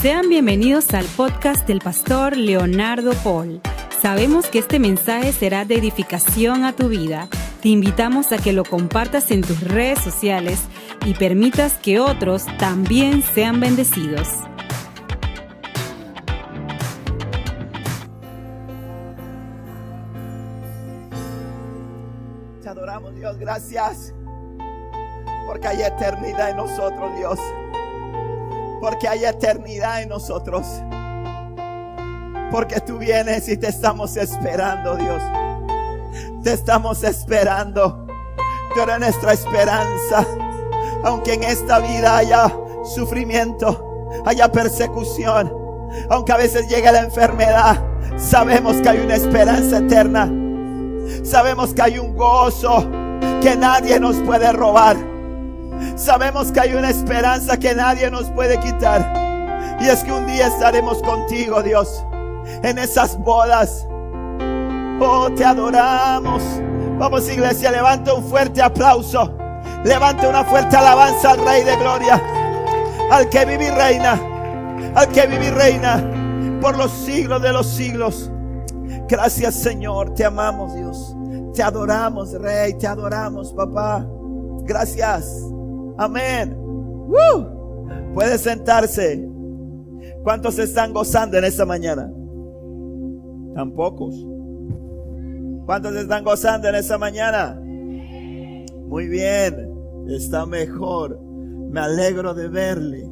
Sean bienvenidos al podcast del pastor Leonardo Paul. Sabemos que este mensaje será de edificación a tu vida. Te invitamos a que lo compartas en tus redes sociales y permitas que otros también sean bendecidos. Te adoramos, Dios. Gracias. Porque hay eternidad en nosotros, Dios. Porque hay eternidad en nosotros. Porque tú vienes y te estamos esperando, Dios. Te estamos esperando. Tú eres nuestra esperanza. Aunque en esta vida haya sufrimiento, haya persecución, aunque a veces llegue la enfermedad, sabemos que hay una esperanza eterna. Sabemos que hay un gozo que nadie nos puede robar. Sabemos que hay una esperanza que nadie nos puede quitar. Y es que un día estaremos contigo, Dios, en esas bodas. Oh, te adoramos. Vamos, iglesia, levanta un fuerte aplauso. Levanta una fuerte alabanza al Rey de Gloria. Al que vive y reina. Al que vive y reina. Por los siglos de los siglos. Gracias, Señor. Te amamos, Dios. Te adoramos, Rey. Te adoramos, papá. Gracias. Amén. Puede sentarse. ¿Cuántos están gozando en esta mañana? Tan pocos. ¿Cuántos están gozando en esta mañana? Muy bien. Está mejor. Me alegro de verle.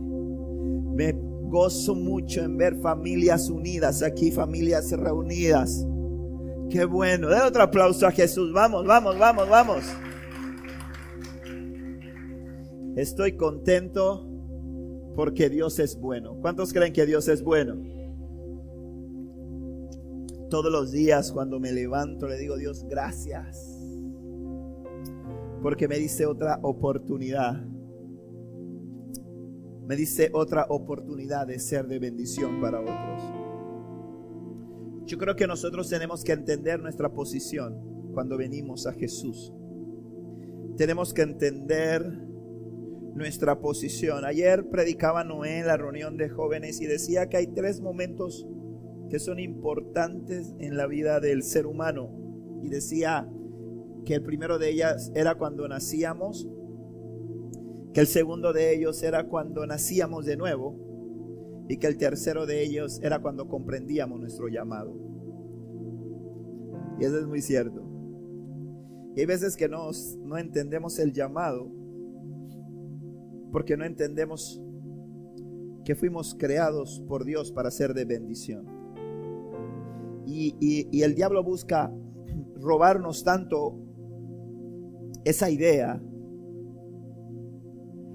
Me gozo mucho en ver familias unidas aquí, familias reunidas. Qué bueno. Den otro aplauso a Jesús. Vamos, vamos, vamos, vamos. Estoy contento porque Dios es bueno. ¿Cuántos creen que Dios es bueno? Todos los días cuando me levanto le digo, Dios, gracias. Porque me dice otra oportunidad. Me dice otra oportunidad de ser de bendición para otros. Yo creo que nosotros tenemos que entender nuestra posición cuando venimos a Jesús. Tenemos que entender nuestra posición. Ayer predicaba Noé en la reunión de jóvenes y decía que hay tres momentos que son importantes en la vida del ser humano. Y decía que el primero de ellas era cuando nacíamos, que el segundo de ellos era cuando nacíamos de nuevo y que el tercero de ellos era cuando comprendíamos nuestro llamado. Y eso es muy cierto. Y hay veces que no, no entendemos el llamado porque no entendemos que fuimos creados por Dios para ser de bendición. Y, y, el diablo busca robarnos tanto esa idea.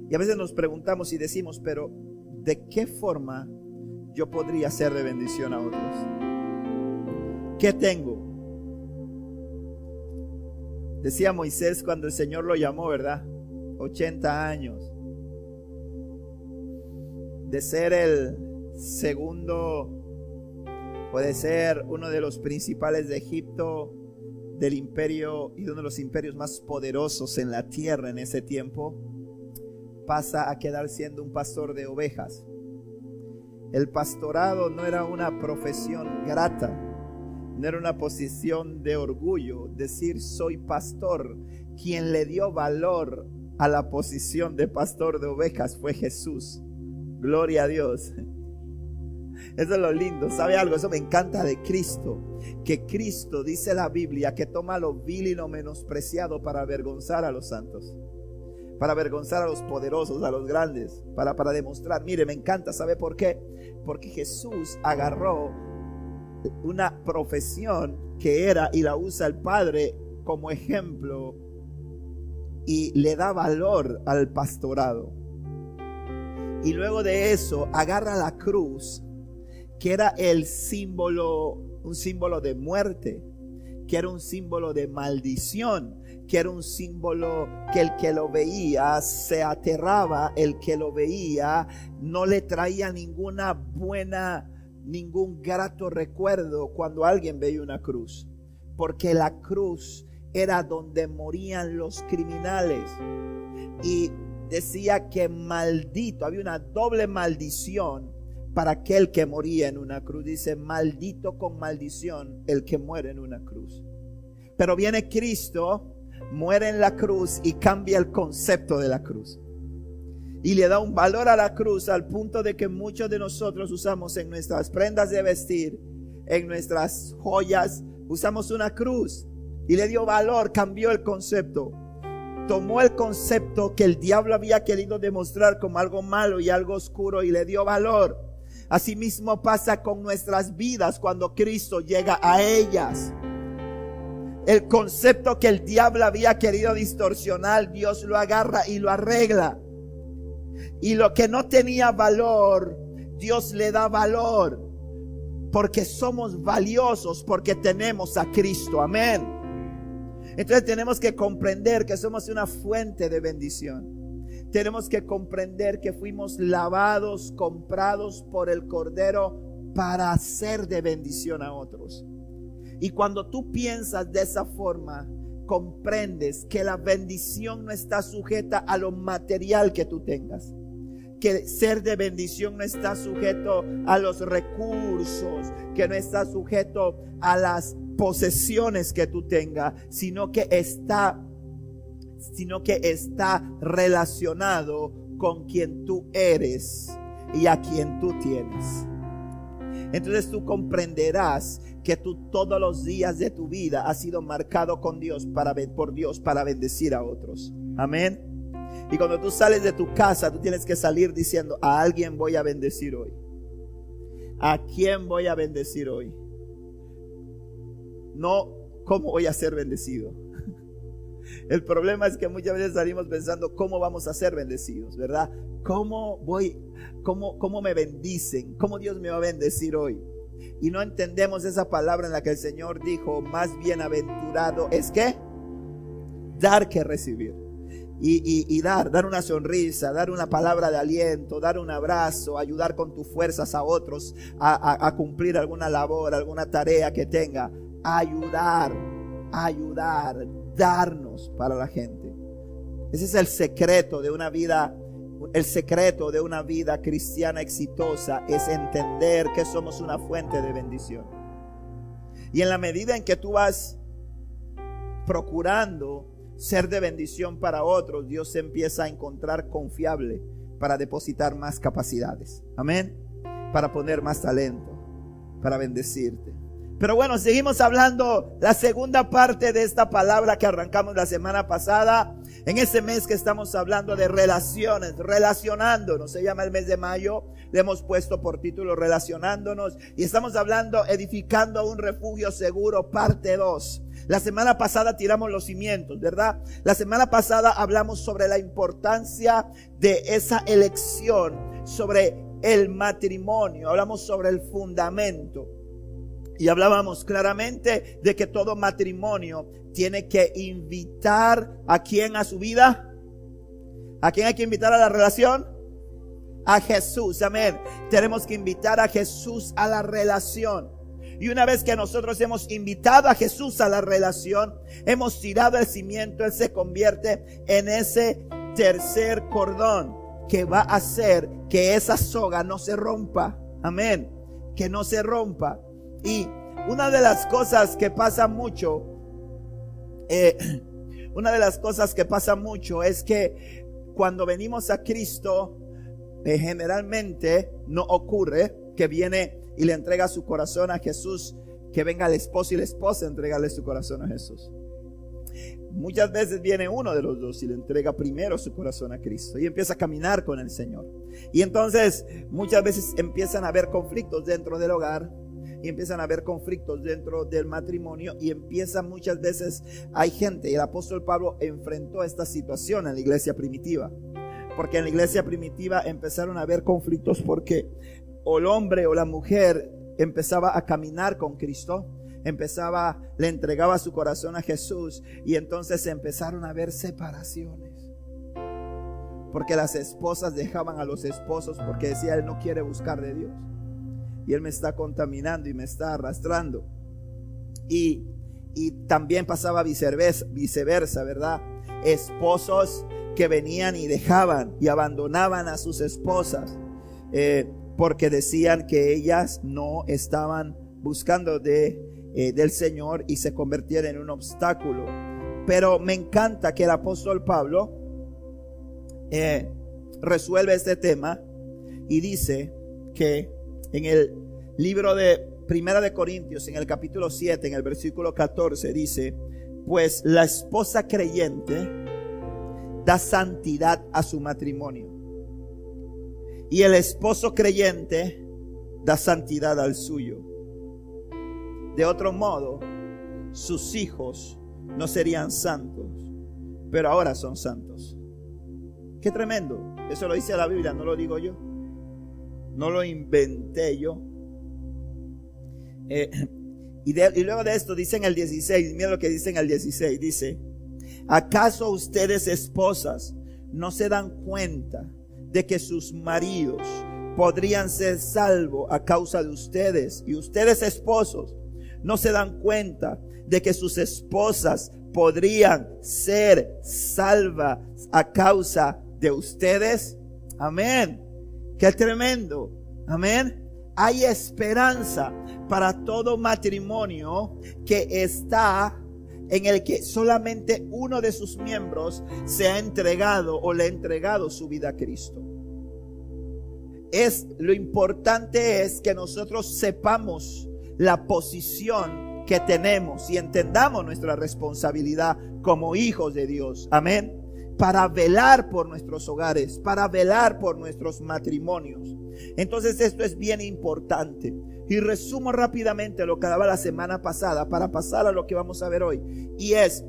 Y a veces nos preguntamos y decimos, pero ¿de qué forma yo podría ser de bendición a otros? ¿Qué tengo? Decía Moisés cuando el Señor lo llamó, ¿verdad? 80 años de ser el segundo, puede ser uno de los principales de Egipto, del imperio y uno de los imperios más poderosos en la tierra en ese tiempo, pasa a quedar siendo un pastor de ovejas. El pastorado no era una profesión grata, no era una posición de orgullo. Decir soy pastor, quien le dio valor a la posición de pastor de ovejas fue Jesús. Gloria a Dios. Eso es lo lindo. ¿Sabe algo? Eso me encanta de Cristo. Que Cristo, dice la Biblia, que toma lo vil y lo menospreciado para avergonzar a los santos. Para avergonzar a los poderosos, a los grandes. Para, para demostrar. Mire, me encanta. ¿Sabe por qué? Porque Jesús agarró una profesión que era y la usa el Padre como ejemplo y le da valor al pastorado. Y luego de eso agarra la cruz, que era el símbolo, un símbolo de muerte, que era un símbolo de maldición, que era un símbolo que el que lo veía se aterraba, el que lo veía no le traía ninguna buena, ningún grato recuerdo cuando alguien veía una cruz, porque la cruz era donde morían los criminales. Y decía que maldito, había una doble maldición para aquel que moría en una cruz. Dice, maldito con maldición el que muere en una cruz. Pero viene Cristo, muere en la cruz y cambia el concepto de la cruz. Y le da un valor a la cruz al punto de que muchos de nosotros usamos en nuestras prendas de vestir, en nuestras joyas, usamos una cruz. Y le dio valor, cambió el concepto tomó el concepto que el diablo había querido demostrar como algo malo y algo oscuro y le dio valor. Asimismo pasa con nuestras vidas cuando Cristo llega a ellas. El concepto que el diablo había querido distorsionar, Dios lo agarra y lo arregla. Y lo que no tenía valor, Dios le da valor. Porque somos valiosos, porque tenemos a Cristo. Amén. Entonces tenemos que comprender que somos una fuente de bendición. Tenemos que comprender que fuimos lavados, comprados por el Cordero para ser de bendición a otros. Y cuando tú piensas de esa forma, comprendes que la bendición no está sujeta a lo material que tú tengas. Que ser de bendición no está sujeto a los recursos, que no está sujeto a las posesiones que tú tengas, sino que está sino que está relacionado con quien tú eres y a quien tú tienes. Entonces tú comprenderás que tú todos los días de tu vida has sido marcado con Dios para por Dios para bendecir a otros. Amén. Y cuando tú sales de tu casa, tú tienes que salir diciendo, a alguien voy a bendecir hoy. ¿A quién voy a bendecir hoy? No cómo voy a ser bendecido. El problema es que muchas veces salimos pensando cómo vamos a ser bendecidos, ¿verdad? ¿Cómo voy, cómo, cómo me bendicen? ¿Cómo Dios me va a bendecir hoy? Y no entendemos esa palabra en la que el Señor dijo, más bienaventurado es que dar que recibir. Y, dar, dar una sonrisa, dar una palabra de aliento, dar un abrazo, ayudar con tus fuerzas a otros a, a cumplir alguna labor, alguna tarea que tenga ayudar, ayudar, darnos para la gente. Ese es el secreto de una vida, el secreto de una vida cristiana exitosa es entender que somos una fuente de bendición. Y en la medida en que tú vas procurando ser de bendición para otros, Dios se empieza a encontrar confiable para depositar más capacidades. Amén. Para poner más talento, para bendecirte. Pero bueno, seguimos hablando la segunda parte de esta palabra que arrancamos la semana pasada. En ese mes que estamos hablando de relaciones, relacionándonos, se llama el mes de mayo, le hemos puesto por título relacionándonos y estamos hablando edificando un refugio seguro, parte 2. La semana pasada tiramos los cimientos, ¿verdad? La semana pasada hablamos sobre la importancia de esa elección, sobre el matrimonio, hablamos sobre el fundamento. Y hablábamos claramente de que todo matrimonio tiene que invitar a quién a su vida. ¿A quién hay que invitar a la relación? A Jesús, amén. Tenemos que invitar a Jesús a la relación. Y una vez que nosotros hemos invitado a Jesús a la relación, hemos tirado el cimiento, Él se convierte en ese tercer cordón que va a hacer que esa soga no se rompa. Amén. Que no se rompa. Y una de las cosas que pasa mucho, eh, una de las cosas que pasa mucho es que cuando venimos a Cristo, eh, generalmente no ocurre que viene y le entrega su corazón a Jesús, que venga el esposo y la esposa a entregarle su corazón a Jesús. Muchas veces viene uno de los dos y le entrega primero su corazón a Cristo y empieza a caminar con el Señor. Y entonces muchas veces empiezan a haber conflictos dentro del hogar, y empiezan a haber conflictos dentro del matrimonio y empiezan muchas veces, hay gente, y el apóstol Pablo enfrentó esta situación en la iglesia primitiva, porque en la iglesia primitiva empezaron a haber conflictos porque o el hombre o la mujer empezaba a caminar con Cristo, empezaba, le entregaba su corazón a Jesús y entonces empezaron a haber separaciones. Porque las esposas dejaban a los esposos porque decía, él no quiere buscar de Dios y Él me está contaminando y me está arrastrando. Y, y también pasaba viceversa, viceversa, ¿verdad? Esposos que venían y dejaban y abandonaban a sus esposas. Eh, porque decían que ellas no estaban buscando de, eh, del Señor y se convirtieron en un obstáculo. Pero me encanta que el apóstol Pablo eh, resuelve este tema y dice que en el libro de Primera de Corintios, en el capítulo 7, en el versículo 14, dice, pues la esposa creyente da santidad a su matrimonio. Y el esposo creyente da santidad al suyo. De otro modo, sus hijos no serían santos, pero ahora son santos. Qué tremendo. Eso lo dice la Biblia, no lo digo yo. No lo inventé yo. Eh, y, y, luego de esto dice en el 16, mira lo que dice en el 16, dice, ¿acaso ustedes esposas no se dan cuenta de que sus maridos podrían ser salvos a causa de ustedes? Y ustedes esposos no se dan cuenta de que sus esposas podrían ser salvas a causa de ustedes. Amén. Qué tremendo. Amén. Hay esperanza para todo matrimonio que está en el que solamente uno de sus miembros se ha entregado o le ha entregado su vida a Cristo. Es lo importante es que nosotros sepamos la posición que tenemos y entendamos nuestra responsabilidad como hijos de Dios. Amén. Para velar por nuestros hogares, para velar por nuestros matrimonios. Entonces esto es bien importante. Y resumo rápidamente lo que daba la semana pasada para pasar a lo que vamos a ver hoy. Y es,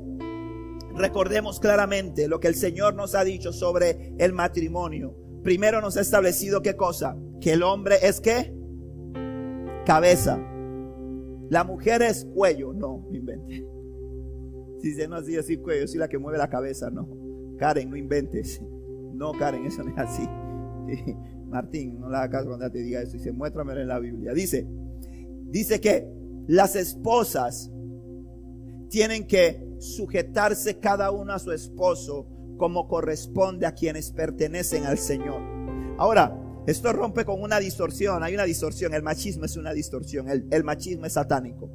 recordemos claramente lo que el Señor nos ha dicho sobre el matrimonio. Primero nos ha establecido qué cosa? Que el hombre es qué? Cabeza. La mujer es cuello. No, no invente. Si se no así, así cuello, si la que mueve la cabeza, no. Karen, no inventes. No, Karen, eso no es así. Martín, no le hagas caso cuando te diga eso. Dice, muéstramelo en la Biblia. Dice, dice que las esposas tienen que sujetarse cada una a su esposo como corresponde a quienes pertenecen al Señor. Ahora, esto rompe con una distorsión. Hay una distorsión. El machismo es una distorsión. El machismo es satánico.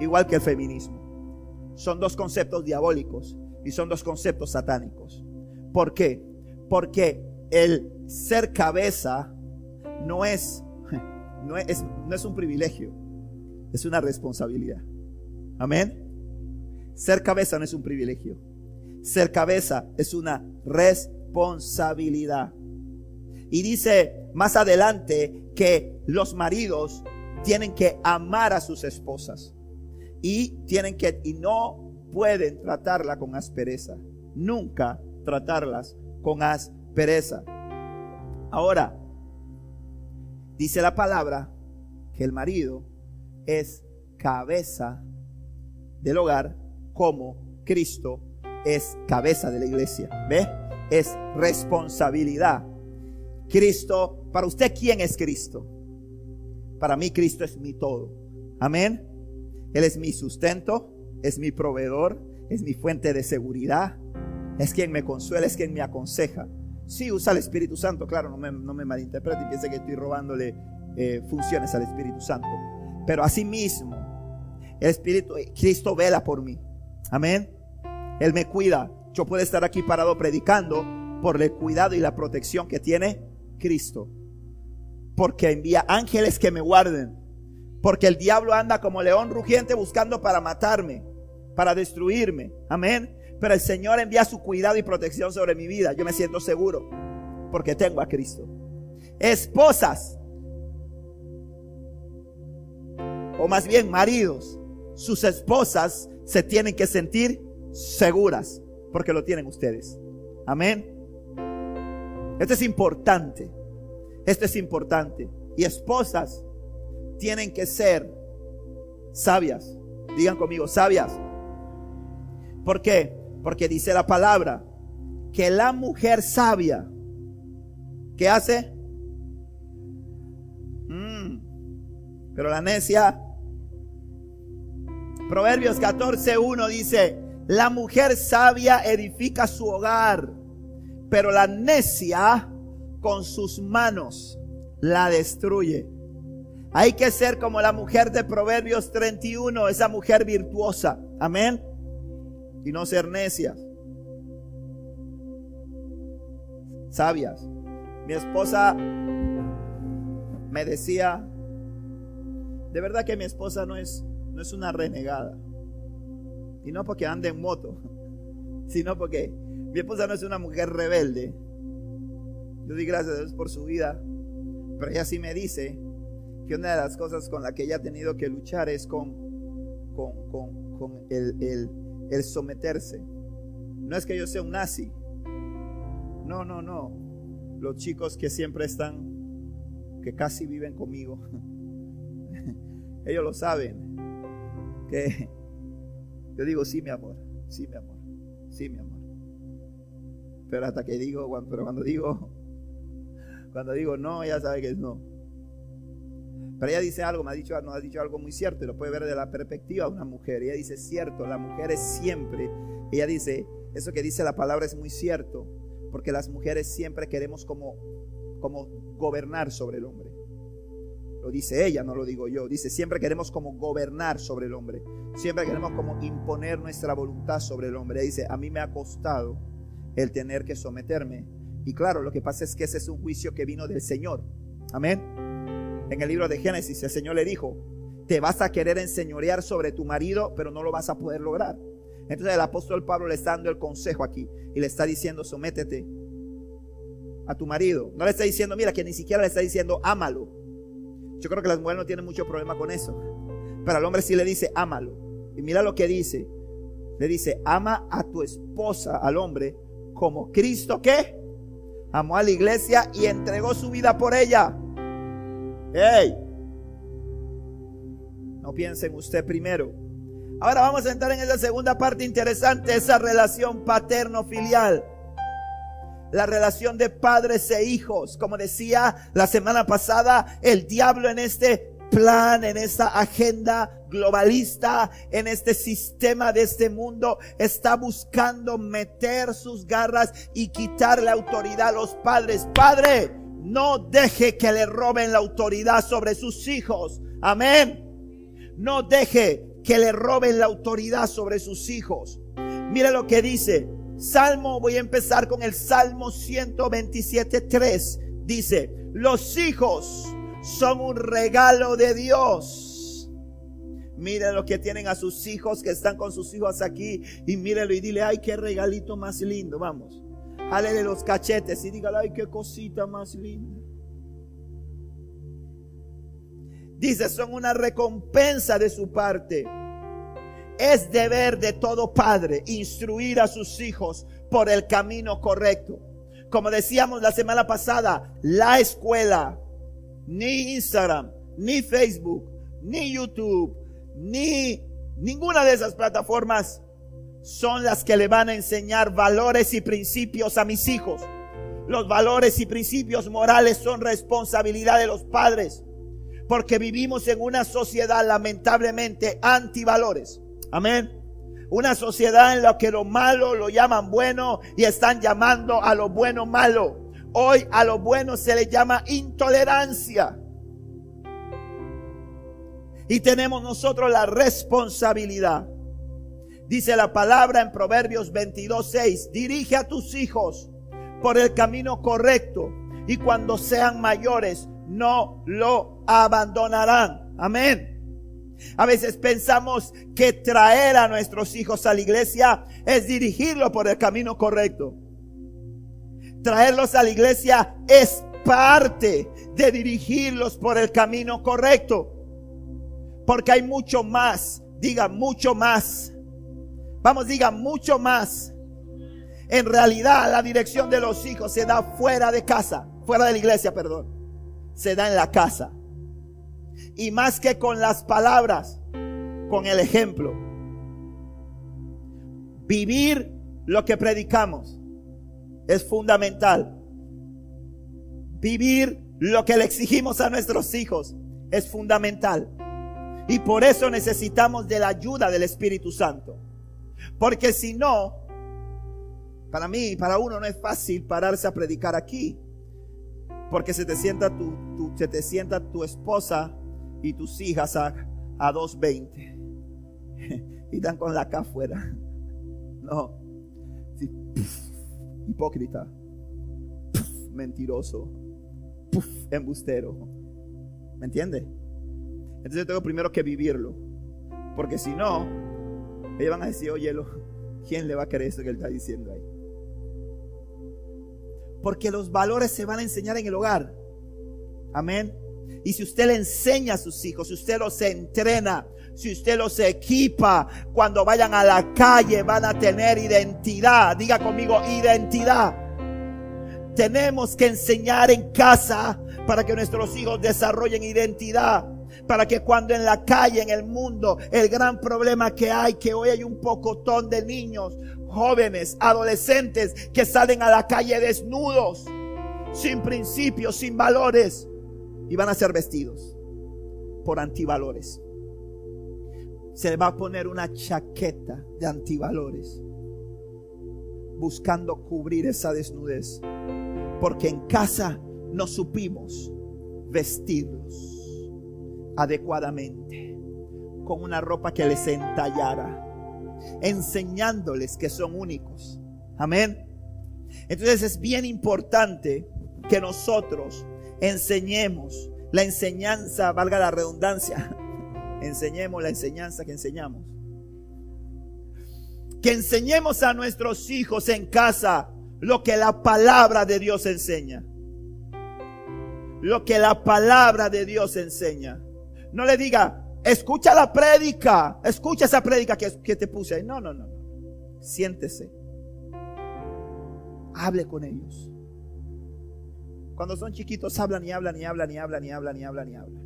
Igual que el feminismo. Son dos conceptos diabólicos y son dos conceptos satánicos. ¿Por qué? Porque el ser cabeza no es, no es, no es un privilegio, es una responsabilidad. Amén. Ser cabeza no es un privilegio. Ser cabeza es una responsabilidad. Y dice más adelante que los maridos tienen que amar a sus esposas y tienen que y no pueden tratarla con aspereza. Nunca tratarlas con aspereza pereza. Ahora, dice la palabra que el marido es cabeza del hogar como Cristo es cabeza de la iglesia. ¿Ve? Es responsabilidad. Cristo, para usted, ¿quién es Cristo? Para mí Cristo es mi todo. Amén. Él es mi sustento, es mi proveedor, es mi fuente de seguridad, es quien me consuela, es quien me aconseja. Sí, usa el Espíritu Santo, claro, no me, no malinterprete y piense que estoy robándole eh, funciones al Espíritu Santo. Pero asimismo, el Espíritu, eh, Cristo vela por mí. Amén. Él me cuida. Yo puedo estar aquí parado predicando por el cuidado y la protección que tiene Cristo. Porque envía ángeles que me guarden. Porque el diablo anda como león rugiente buscando para matarme, para destruirme. Amén. Pero el Señor envía su cuidado y protección sobre mi vida. Yo me siento seguro porque tengo a Cristo. Esposas, o más bien maridos, sus esposas se tienen que sentir seguras porque lo tienen ustedes. Amén. Esto es importante. Esto es importante. Y esposas tienen que ser sabias. Digan conmigo, sabias. ¿Por qué? Porque dice la palabra que la mujer sabia, ¿qué hace? Mm, pero la necia, Proverbios 14.1 dice, la mujer sabia edifica su hogar, pero la necia con sus manos la destruye. Hay que ser como la mujer de Proverbios 31, esa mujer virtuosa. Amén. Y no ser necias. Sabias. Mi esposa me decía, de verdad que mi esposa no es, no es una renegada. Y no porque ande en moto, sino porque mi esposa no es una mujer rebelde. Yo doy gracias a Dios por su vida. Pero ella sí me dice que una de las cosas con la que ella ha tenido que luchar es con, con, el, el someterse. No es que yo sea un nazi. No, no, no. Los chicos que siempre están, que casi viven conmigo, ellos lo saben. Que yo digo, sí, mi amor, sí, mi amor, sí, mi amor. Pero hasta que digo, pero cuando digo, cuando digo no, ella sabe que es no. Pero ella dice algo, me ha dicho, nos ha dicho algo muy cierto y lo puede ver de la perspectiva de una mujer. Ella dice, cierto, la mujer es siempre. Ella dice, eso que dice la palabra es muy cierto, porque las mujeres siempre queremos como, como gobernar sobre el hombre. Lo dice ella, no lo digo yo. Dice, siempre queremos como gobernar sobre el hombre. Siempre queremos como imponer nuestra voluntad sobre el hombre. dice, a mí me ha costado el tener que someterme. Y claro, lo que pasa es que ese es un juicio que vino del Señor. Amén. En el libro de Génesis, el Señor le dijo, te vas a querer enseñorear sobre tu marido, pero no lo vas a poder lograr. Entonces el apóstol Pablo le está dando el consejo aquí y le está diciendo, sométete a tu marido. No le está diciendo, mira, que ni siquiera le está diciendo, ámalo. Yo creo que las mujeres no tienen mucho problema con eso. Pero al hombre sí le dice, ámalo. Y mira lo que dice. Le dice, ama a tu esposa, al hombre, como Cristo que amó a la iglesia y entregó su vida por ella. ¡Ey! No piensen usted primero. Ahora vamos a entrar en esa segunda parte interesante, esa relación paterno-filial. La relación de padres e hijos. Como decía la semana pasada, el diablo en este plan, en esta agenda globalista, en este sistema de este mundo, está buscando meter sus garras y quitarle autoridad a los padres. Padre, no deje que le roben la autoridad sobre sus hijos. Amén. No deje que le roben la autoridad sobre sus hijos. Mire lo que dice. Salmo, voy a empezar con el Salmo 127.3. Dice, los hijos son un regalo de Dios. Mire lo que tienen a sus hijos que están con sus hijos aquí y mírelo y dile, ay, qué regalito más lindo, vamos. Jálele los cachetes y dígale, ay, qué cosita más linda. Dice, son una recompensa de su parte. Es deber de todo padre instruir a sus hijos por el camino correcto. Como decíamos la semana pasada, la escuela ni Instagram, ni Facebook, ni YouTube, ni ninguna de esas plataformas son las que le van a enseñar valores y principios a mis hijos. Los valores y principios morales son responsabilidad de los padres, porque vivimos en una sociedad lamentablemente antivalores. Amén. Una sociedad en la que lo malo lo llaman bueno y están llamando a lo bueno malo. Hoy a lo bueno se le llama intolerancia. Y tenemos nosotros la responsabilidad. Dice la palabra en Proverbios 22:6, dirige a tus hijos por el camino correcto y cuando sean mayores no lo abandonarán. Amén. A veces pensamos que traer a nuestros hijos a la iglesia es dirigirlo por el camino correcto traerlos a la iglesia es parte de dirigirlos por el camino correcto. Porque hay mucho más, diga mucho más. Vamos, diga mucho más. En realidad la dirección de los hijos se da fuera de casa, fuera de la iglesia, perdón. Se da en la casa. Y más que con las palabras, con el ejemplo. Vivir lo que predicamos es fundamental. Vivir lo que le exigimos a nuestros hijos es fundamental. Y por eso necesitamos de la ayuda del Espíritu Santo. Porque si no, para mí, para uno no es fácil pararse a predicar aquí. Porque se te sienta tu, se te sienta tu esposa y tus hijas a, a 2.20 y están con la acá afuera. No, hipócrita, mentiroso, embustero. ¿Me entiende? Entonces yo tengo primero que vivirlo. Porque si no, ellos van a decir, oye, ¿quién le va a creer eso que él está diciendo ahí? Porque los valores se van a enseñar en el hogar. Amén. Y si usted le enseña a sus hijos, si usted los entrena, si usted los equipa, cuando vayan a la calle van a tener identidad. Diga conmigo, identidad. Tenemos que enseñar en casa para que nuestros hijos desarrollen identidad. Para que cuando en la calle, en el mundo, el gran problema que hay, que hoy hay un pocotón de niños, jóvenes, adolescentes que salen a la calle desnudos, sin principios, sin valores, y van a ser vestidos por antivalores. Se va a poner una chaqueta de antivalores, buscando cubrir esa desnudez, porque en casa no supimos vestirlos adecuadamente, con una ropa que les entallara, enseñándoles que son únicos. Amén. Entonces es bien importante que nosotros enseñemos la enseñanza, valga la redundancia, enseñemos la enseñanza que enseñamos. Que enseñemos a nuestros hijos en casa lo que la palabra de Dios enseña. Lo que la palabra de Dios enseña. No le diga, escucha la prédica, escucha esa prédica que, que te puse. No, no, no. Siéntese. Hable con ellos. Cuando son chiquitos hablan y hablan y hablan y hablan y hablan y hablan y hablan.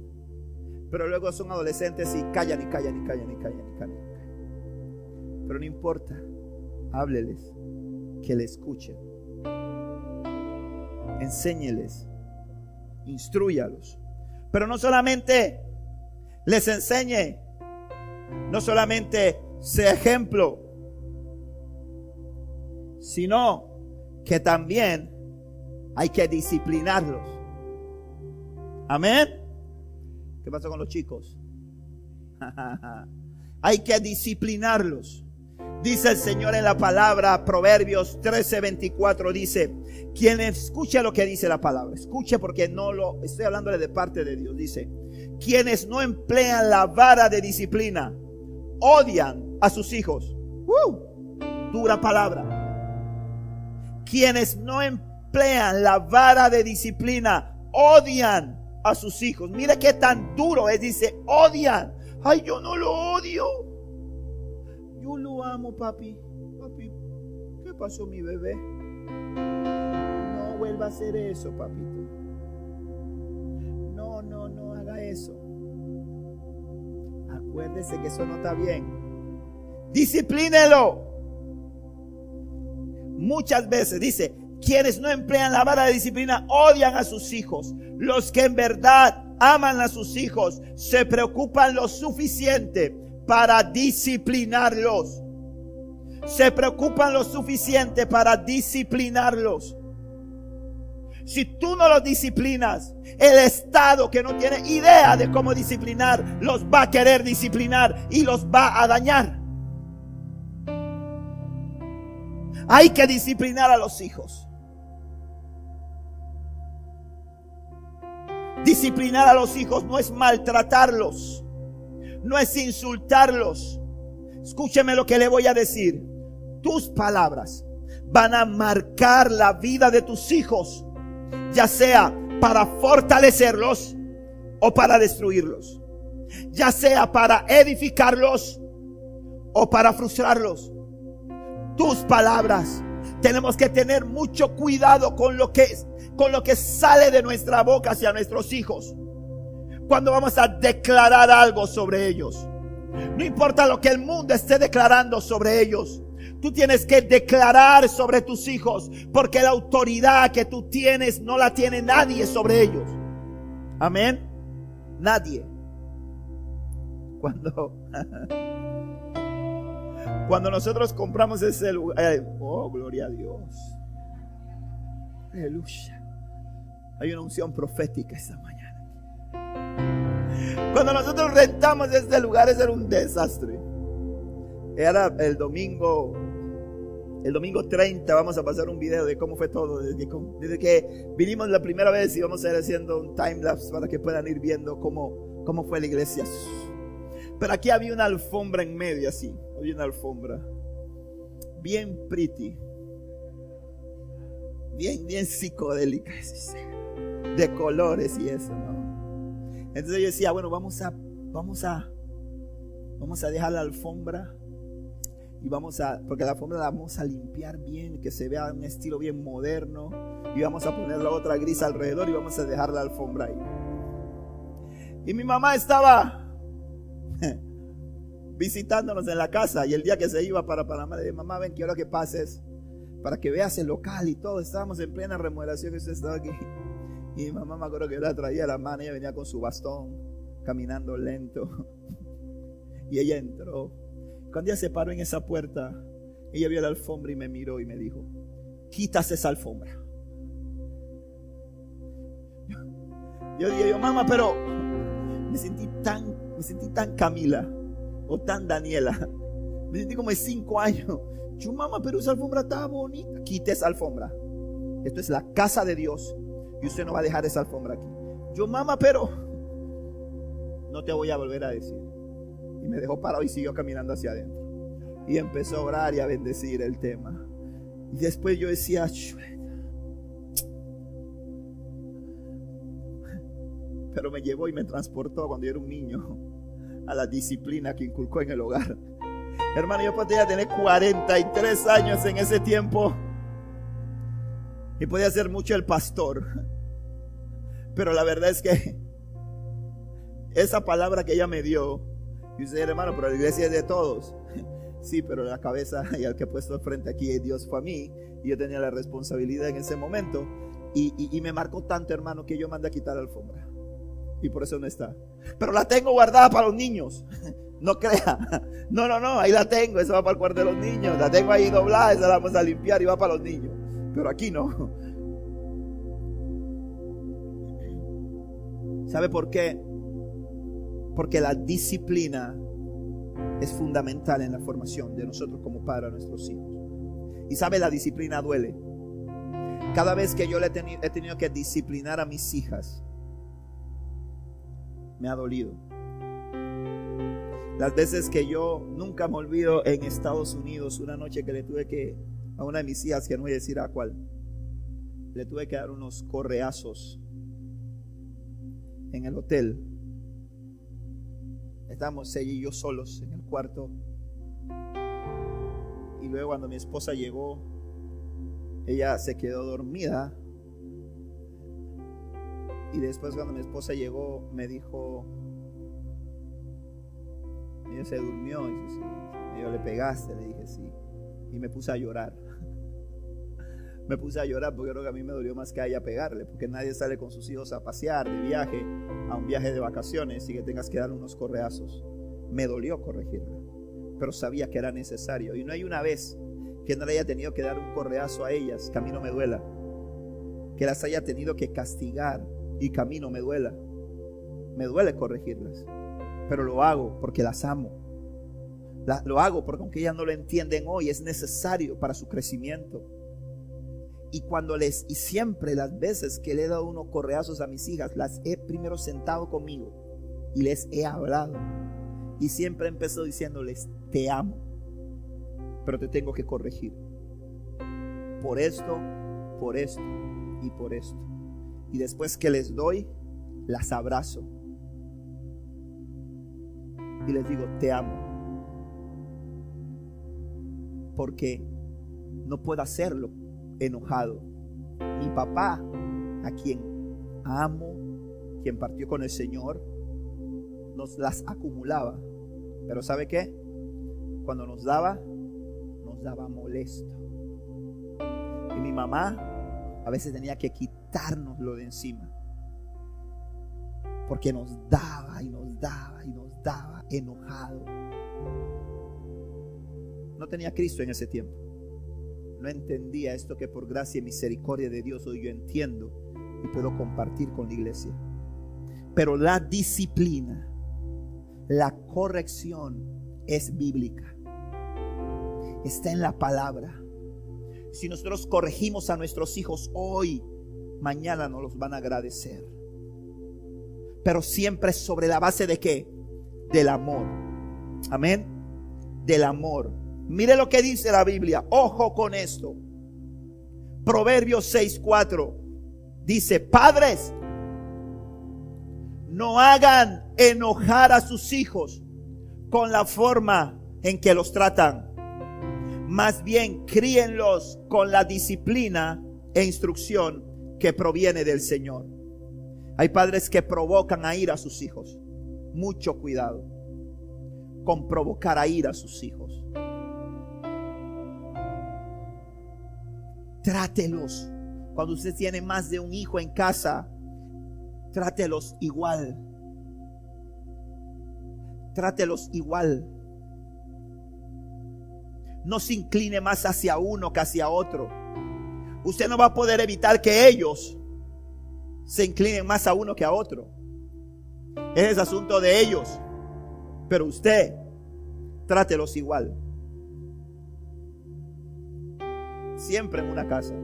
Pero luego son adolescentes y callan y callan y callan y callan y callan. Pero no importa. Hábleles. Que le escuchen. Enséñeles. Instruyalos. Pero no solamente les enseñe. No solamente sea ejemplo. Sino que también hay que disciplinarlos. Amén. ¿Qué pasó con los chicos? hay que disciplinarlos. Dice el Señor en la palabra, Proverbios 13:24, dice, quien escuche lo que dice la palabra, escuche porque no lo, estoy hablándole de parte de Dios, dice, quienes no emplean la vara de disciplina, odian a sus hijos. ¡Uh! dura palabra. Quienes no emplean la vara de disciplina, odian a sus hijos. Mira qué tan duro es, dice, odian. Ay, yo no lo odio. Yo lo amo, papi. Papi, ¿qué pasó mi bebé? No vuelva a hacer eso, papito. Eso. Acuérdese que eso no está bien. Disciplínelo. Muchas veces dice, quienes no emplean la vara de disciplina odian a sus hijos. Los que en verdad aman a sus hijos se preocupan lo suficiente para disciplinarlos. Se preocupan lo suficiente para disciplinarlos. Si tú no los disciplinas, el Estado que no tiene idea de cómo disciplinar, los va a querer disciplinar y los va a dañar. Hay que disciplinar a los hijos. Disciplinar a los hijos no es maltratarlos, no es insultarlos. Escúcheme lo que le voy a decir. Tus palabras van a marcar la vida de tus hijos, ya sea para fortalecerlos o para destruirlos, ya sea para edificarlos o para frustrarlos. Tus palabras. Tenemos que tener mucho cuidado con lo que con lo que sale de nuestra boca hacia nuestros hijos. Cuando vamos a declarar algo sobre ellos. No importa lo que el mundo esté declarando sobre ellos. Tú tienes que declarar sobre tus hijos porque la autoridad que tú tienes no la tiene nadie sobre ellos. Amén. Nadie. Cuando cuando nosotros compramos ese lugar, eh, oh, gloria a Dios. Aleluya. Hay una unción profética esta mañana. Cuando nosotros rentamos este lugar, ese era un desastre. Era el domingo, el domingo 30, vamos a pasar un video de cómo fue todo, desde que, vinimos la primera vez y vamos a ir haciendo un time lapse para que puedan ir viendo cómo, cómo fue la iglesia. Pero aquí había una alfombra en medio, así, había una alfombra, bien pretty, bien, bien psicodélica, de colores y eso, ¿no? Entonces yo decía, bueno, vamos a, vamos a, vamos a dejar la alfombra y vamos a, porque la alfombra la vamos a limpiar bien, que se vea un estilo bien moderno y vamos a poner la otra gris alrededor y vamos a dejar la alfombra ahí. Y mi mamá estaba visitándonos en la casa y el día que se iba para Panamá le dije, mamá, ven, quiero que pases para que veas el local y todo. Estábamos en plena remodelación y usted estaba aquí. Y mi mamá me acuerdo que la traía la mano, ella venía con su bastón, caminando lento. Y ella entró. Cuando ella se paró en esa puerta, ella vio la alfombra y me miró y me dijo, quitas esa alfombra. Yo dije, yo, mamá, pero me sentí tan, me sentí tan Camila o tan Daniela. Me sentí como de cinco años. Yo, mamá, pero esa alfombra está bonita. Quita esa alfombra. Esto es la casa de Dios. Y usted no va a dejar esa alfombra aquí. Yo, mamá, pero no te voy a volver a decir. Y me dejó parado y siguió caminando hacia adentro. Y empezó a orar y a bendecir el tema. Y después yo decía, pero me llevó y me transportó cuando yo era un niño a la disciplina que inculcó en el hogar. Hermano, yo podía tener 43 años en ese tiempo y podía ser mucho el pastor. Pero la verdad es que esa palabra que ella me dio, y usted hermano, pero la iglesia es de todos. Sí, pero la cabeza y al que he puesto al frente aquí, Dios fue a mí, y yo tenía la responsabilidad en ese momento. Y, y me marcó tanto, hermano, que yo mandé a quitar la alfombra. Y por eso no está. Pero la tengo guardada para los niños. No crea. No, no, no, ahí la tengo. Esa va para el cuarto de los niños. La tengo ahí doblada, esa la vamos a limpiar y va para los niños. Pero aquí no. ¿Sabe por qué? Porque la disciplina es fundamental en la formación de nosotros como padres a nuestros hijos. Y sabe, la disciplina duele. Cada vez que yo le he tenido que disciplinar a mis hijas, me ha dolido. Las veces que yo nunca me olvido en Estados Unidos, una noche que le tuve que, a una de mis hijas, que no voy a decir a cuál, le tuve que dar unos correazos en el hotel. Estábamos ella y yo solos en el cuarto. Y luego cuando mi esposa llegó, ella se quedó dormida. Y después cuando mi esposa llegó, me dijo, ella se durmió. Y yo le pegaste, le dije sí. Y me puse a llorar me puse a llorar porque creo que a mí me dolió más que a ella pegarle, porque nadie sale con sus hijos a pasear de viaje, a un viaje de vacaciones y que tengas que darle unos correazos. Me dolió corregirla, pero sabía que era necesario. Y no hay una vez que no le haya tenido que dar un correazo a ellas, que a mí no me duela. Que las haya tenido que castigar y que a mí no me duela. Me duele corregirlas, pero lo hago porque las amo. lo hago porque aunque ellas no lo entienden hoy, es necesario para su crecimiento. Y cuando les, y siempre las veces que le he dado unos correazos a mis hijas, las he primero sentado conmigo y les he hablado. Y siempre empezó diciéndoles, te amo, pero te tengo que corregir. Por esto, por esto y por esto. Y después que les doy, las abrazo. Y les digo, te amo. Porque no puedo hacerlo enojado. Mi papá, a quien amo, quien partió con el Señor, nos las acumulaba. Pero ¿sabe qué? Cuando nos daba, nos daba molesto. Y mi mamá a veces tenía que quitárnoslo de encima. Porque nos daba y nos daba y nos daba enojado. No tenía Cristo en ese tiempo no entendía esto que por gracia y misericordia de Dios hoy yo entiendo y puedo compartir con la iglesia. Pero la disciplina la corrección es bíblica. Está en la palabra. Si nosotros corregimos a nuestros hijos hoy, mañana nos los van a agradecer. Pero siempre sobre la base de qué? Del amor. Amén. Del amor. Mire lo que dice la Biblia. Ojo con esto. Proverbios 6:4 dice, padres, no hagan enojar a sus hijos con la forma en que los tratan. Más bien, críenlos con la disciplina e instrucción que proviene del Señor. Hay padres que provocan a ir a sus hijos. Mucho cuidado con provocar a ir a sus hijos. Trátelos. Cuando usted tiene más de un hijo en casa, trátelos igual. Trátelos igual. No se incline más hacia uno que hacia otro. Usted no va a poder evitar que ellos se inclinen más a uno que a otro. Es asunto de ellos. Pero usted trátelos igual. Siempre en una casa.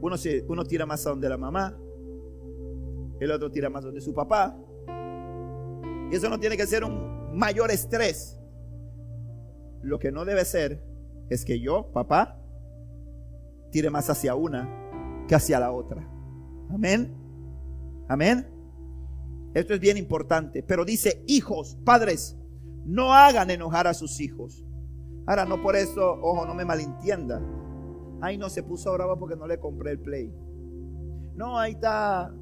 Uno, uno tira más a donde la mamá, el otro tira más donde su papá. Y eso no tiene que ser un mayor estrés. Lo que no debe ser es que yo, papá, tire más hacia una que hacia la otra. Amén. Amén. Esto es bien importante. Pero dice, hijos, padres, no hagan enojar a sus hijos. Ahora, no por eso, ojo, no me malentienda. Ay, no se puso bravo porque no le compré el play. No, ahí está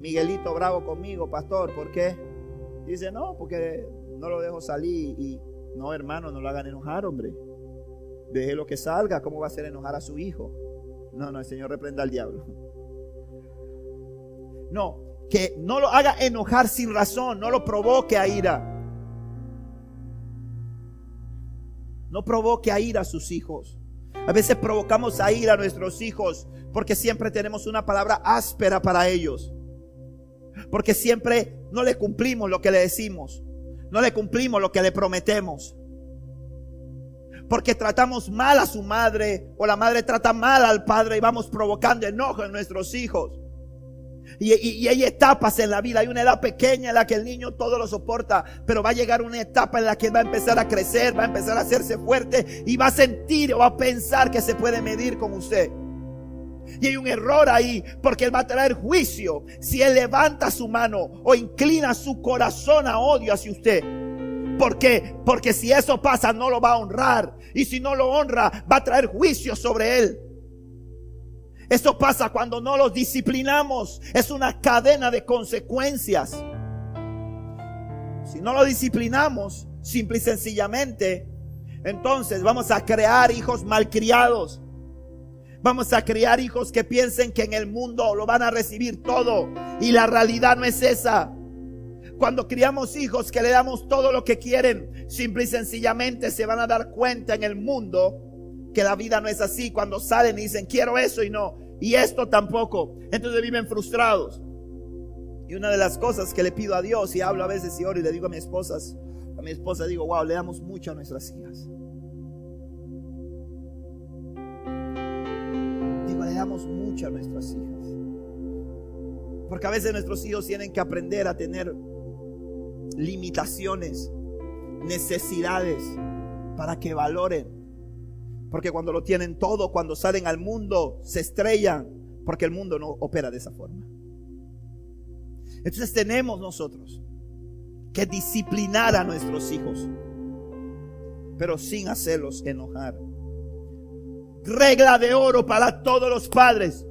Miguelito bravo conmigo, pastor. ¿Por qué? Dice, no, porque no lo dejo salir. Y no, hermano, no lo hagan enojar, hombre. Deje lo que salga. ¿Cómo va a hacer enojar a su hijo? No, no, el Señor reprenda al diablo. No, que no lo haga enojar sin razón, no lo provoque a ira. No provoque a ira a sus hijos. A veces provocamos a ira a nuestros hijos porque siempre tenemos una palabra áspera para ellos. Porque siempre no le cumplimos lo que le decimos. No le cumplimos lo que le prometemos. Porque tratamos mal a su madre o la madre trata mal al padre y vamos provocando enojo en nuestros hijos. Y, hay etapas en la vida. Hay una edad pequeña en la que el niño todo lo soporta. Pero va a llegar una etapa en la que va a empezar a crecer, va a empezar a hacerse fuerte y va a sentir o va a pensar que se puede medir con usted. Y hay un error ahí, porque Él va a traer juicio si Él levanta su mano o inclina su corazón a odio hacia usted. ¿Por qué? Porque si eso pasa no lo va a honrar. Y si no lo honra, va a traer juicio sobre Él. Eso pasa cuando no los disciplinamos. Es una cadena de consecuencias. Si no lo disciplinamos, simple y sencillamente, entonces vamos a crear hijos malcriados Vamos a criar hijos que piensen que en el mundo lo van a recibir todo. Y la realidad no es esa. Cuando criamos hijos que le damos todo lo que quieren, simple y sencillamente se van a dar cuenta en el mundo que la vida no es así. Cuando salen y dicen, quiero eso y no, y esto tampoco. Entonces viven frustrados. Y una de las cosas que le pido a Dios, y hablo a veces y oro y le digo a mi esposa, a mi esposa digo, wow, le damos mucho a nuestras hijas. le damos mucho a nuestras hijas. Porque a veces nuestros hijos tienen que aprender a tener limitaciones, necesidades, para que valoren. Porque cuando lo tienen todo, cuando salen al mundo, se estrellan, porque el mundo no opera de esa forma. Entonces tenemos nosotros que disciplinar a nuestros hijos, pero sin hacerlos enojar regla de oro para todos los padres.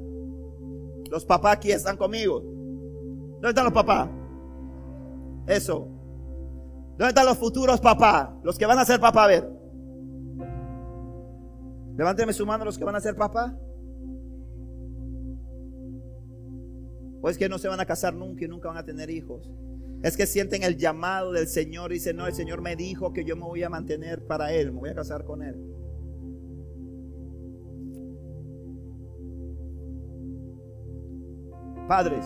Los papás aquí están conmigo. ¿Dónde están los papás? Eso. ¿Dónde están los futuros papás? Los que van a ser papá, a ver. Levánteme su mano los que van a ser papá. O es que no se van a casar nunca y nunca van a tener hijos. Es que sienten el llamado del Señor y dicen, no, el Señor me dijo que yo me voy a mantener para Él, me voy a casar con Él. Padres,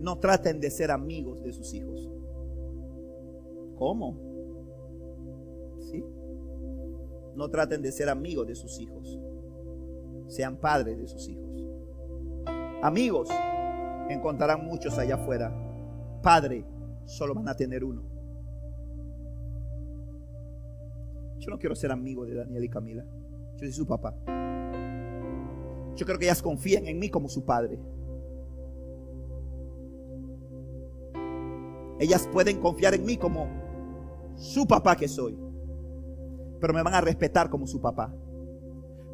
no traten de ser amigos de sus hijos. ¿Cómo? No traten de ser amigos de sus hijos. Sean padres de sus hijos. Amigos, encontrarán muchos allá afuera. Padre, solo van a tener uno. Yo no quiero ser amigo de Daniel y Camila. Yo soy su papá. Yo creo que ellas confían en mí como su padre. Ellas pueden confiar en mí como su papá que soy. Pero me van a respetar como su papá.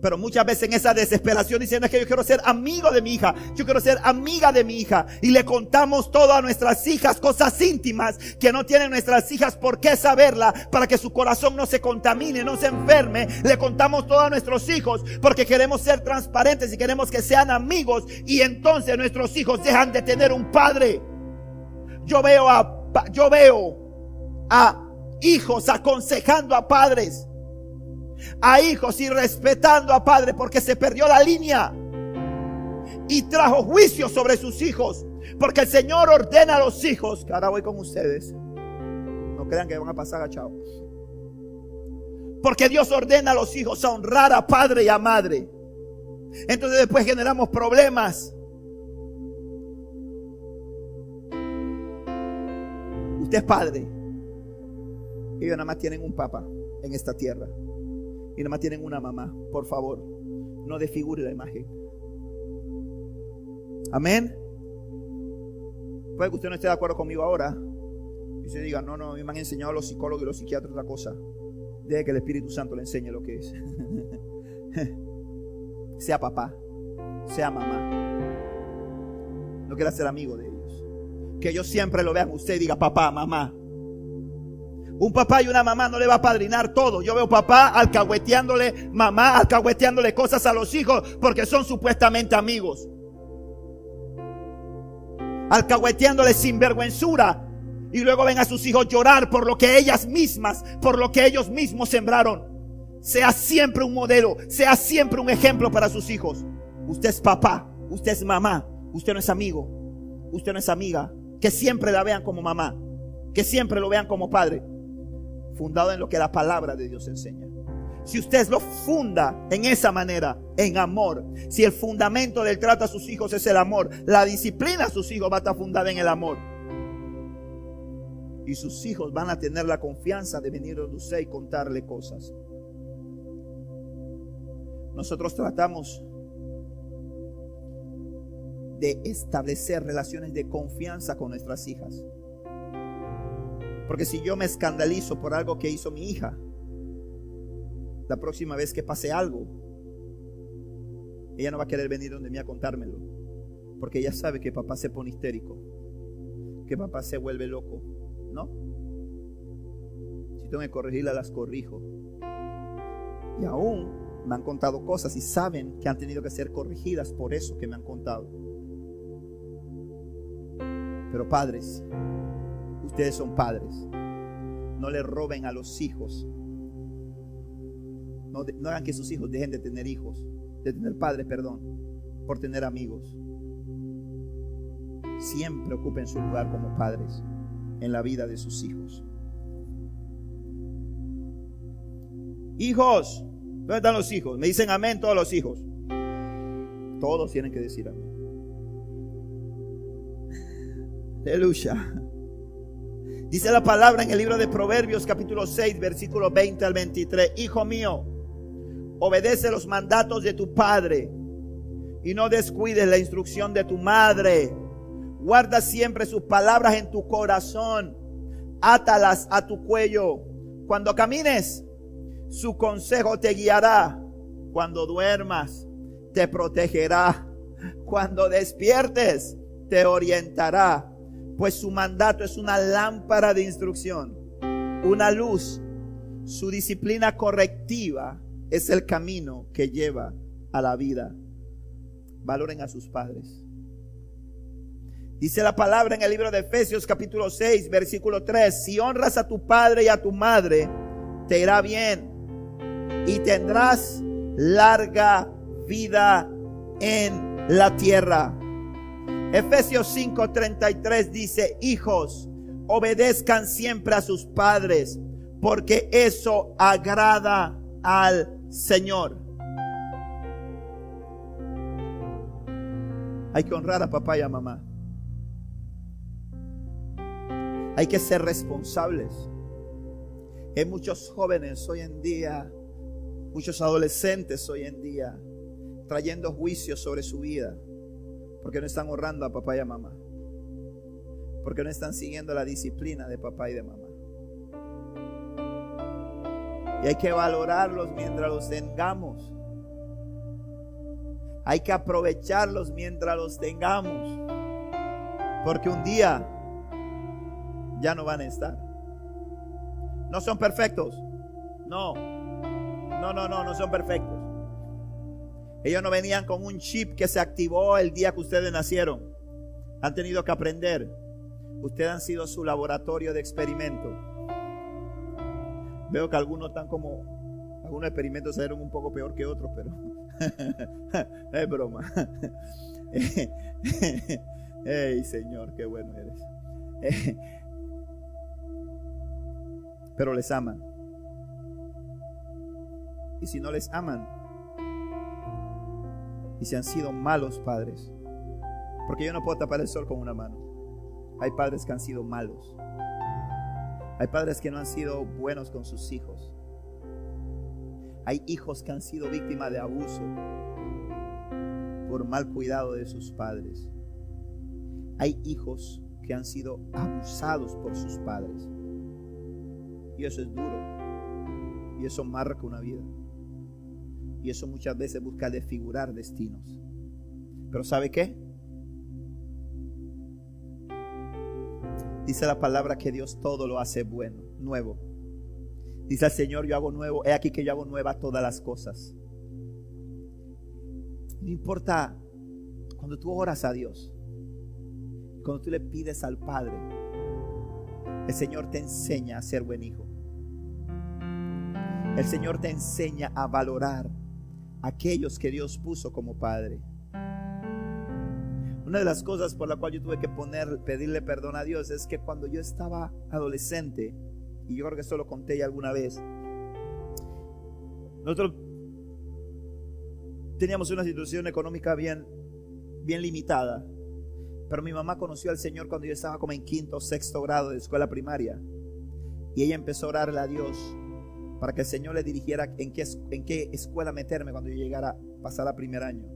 Pero muchas veces en esa desesperación diciendo que yo quiero ser amigo de mi hija, yo quiero ser amiga de mi hija. Y le contamos todo a nuestras hijas, cosas íntimas que no tienen nuestras hijas por qué saberla, para que su corazón no se contamine, no se enferme. Le contamos todo a nuestros hijos porque queremos ser transparentes y queremos que sean amigos. Y entonces nuestros hijos dejan de tener un padre. Yo veo a, yo veo a hijos aconsejando a padres a hijos y respetando a padre porque se perdió la línea y trajo juicio sobre sus hijos. Porque el Señor ordena a los hijos, que ahora voy con ustedes. No crean que van a pasar chao Porque Dios ordena a los hijos a honrar a padre y a madre. Entonces después generamos problemas. Usted es padre. Ellos nada más tienen un papá en esta tierra y nada más tienen una mamá, por favor, no desfigure la imagen. Amén. Puede que usted no esté de acuerdo conmigo ahora y se diga, no, no, me han enseñado los psicólogos y los psiquiatras otra cosa. Deje que el Espíritu Santo le enseñe lo que es. sea papá, sea mamá. No quiera ser amigo de ellos. Que ellos siempre lo vean usted y diga, papá, mamá, un papá y una mamá no le va a padrinar todo. Yo veo papá alcahueteándole, mamá alcahueteándole cosas a los hijos porque son supuestamente amigos. Alcahueteándole sin vergüenzura. Y luego ven a sus hijos llorar por lo que ellas mismas, por lo que ellos mismos sembraron. Sea siempre un modelo, sea siempre un ejemplo para sus hijos. Usted es papá, usted es mamá, usted no es amigo, usted no es amiga. Que siempre la vean como mamá, que siempre lo vean como padre fundado en lo que la palabra de Dios enseña. Si usted lo funda en esa manera, en amor, si el fundamento del trato a sus hijos es el amor, la disciplina a sus hijos va a estar fundada en el amor. Y sus hijos van a tener la confianza de venir a usted y contarle cosas. Nosotros tratamos de establecer relaciones de confianza con nuestras hijas. Porque si yo me escandalizo por algo que hizo mi hija, la próxima vez que pase algo, ella no va a querer venir donde mí a contármelo. Porque ella sabe que papá se pone histérico, que papá se vuelve loco, ¿no? Si tengo que corregirla, las corrijo. Y aún me han contado cosas y saben que han tenido que ser corregidas por eso que me han contado. Pero padres, Ustedes son padres. No le roben a los hijos. No, hagan que sus hijos dejen de tener hijos, de tener padres, perdón, por tener amigos. Siempre ocupen su lugar como padres en la vida de sus hijos. Hijos, ¿dónde están los hijos? Me dicen amén todos los hijos. Todos tienen que decir amén. Aleluya. Dice la palabra en el libro de Proverbios capítulo 6, versículo 20 al 23. Hijo mío, obedece los mandatos de tu padre y no descuides la instrucción de tu madre. Guarda siempre sus palabras en tu corazón. Átalas a tu cuello. Cuando camines, su consejo te guiará. Cuando duermas, te protegerá. Cuando despiertes, te orientará pues su mandato es una lámpara de instrucción, una luz. Su disciplina correctiva es el camino que lleva a la vida. Valoren a sus padres. Dice la palabra en el libro de Efesios capítulo 6, versículo 3, si honras a tu padre y a tu madre, te irá bien y tendrás larga vida en la tierra. Efesios 5:33 dice, hijos, obedezcan siempre a sus padres, porque eso agrada al Señor. Hay que honrar a papá y a mamá. Hay que ser responsables. Hay muchos jóvenes hoy en día, muchos adolescentes hoy en día, trayendo juicios sobre su vida, porque no están honrando a papá y a mamá, porque no están siguiendo la disciplina de papá y de mamá. Y hay que valorarlos mientras los tengamos. Hay que aprovecharlos mientras los tengamos. Porque un día ya no van a estar. No son perfectos. No. No, no, no, no son perfectos. Ellos no venían con un chip que se activó el día que ustedes nacieron. Han tenido que aprender. Ustedes han sido su laboratorio de experimento. Veo que algunos están como, algunos experimentos salieron un poco peor que otros, pero es broma. Ey, Señor, qué bueno eres. pero les aman. Y si no les aman, y si han sido malos padres, porque yo no puedo tapar el sol con una mano. Hay padres que han sido malos. Hay padres que no han sido buenos con sus hijos. Hay hijos que han sido víctimas de abuso por mal cuidado de sus padres. Hay hijos que han sido abusados por sus padres. Y eso es duro. Y eso marca una vida. Y eso muchas veces busca desfigurar destinos. Pero ¿sabe qué? Dice la palabra que Dios todo lo hace bueno, nuevo. Dice el Señor, yo hago nuevo. He aquí que yo hago nueva todas las cosas. No importa cuando tú oras a Dios, cuando tú le pides al Padre, el Señor te enseña a ser buen hijo. El Señor te enseña a valorar aquellos que Dios puso como Padre. Una de las cosas por la cual yo tuve que poner, pedirle perdón a Dios es que cuando yo estaba adolescente, y yo creo que esto lo conté ya alguna vez, nosotros teníamos una situación económica bien, bien limitada, pero mi mamá conoció al Señor cuando yo estaba como en quinto o sexto grado de escuela primaria, y ella empezó a orarle a Dios para que el Señor le dirigiera en qué, en qué escuela meterme cuando yo llegara a pasar a primer año.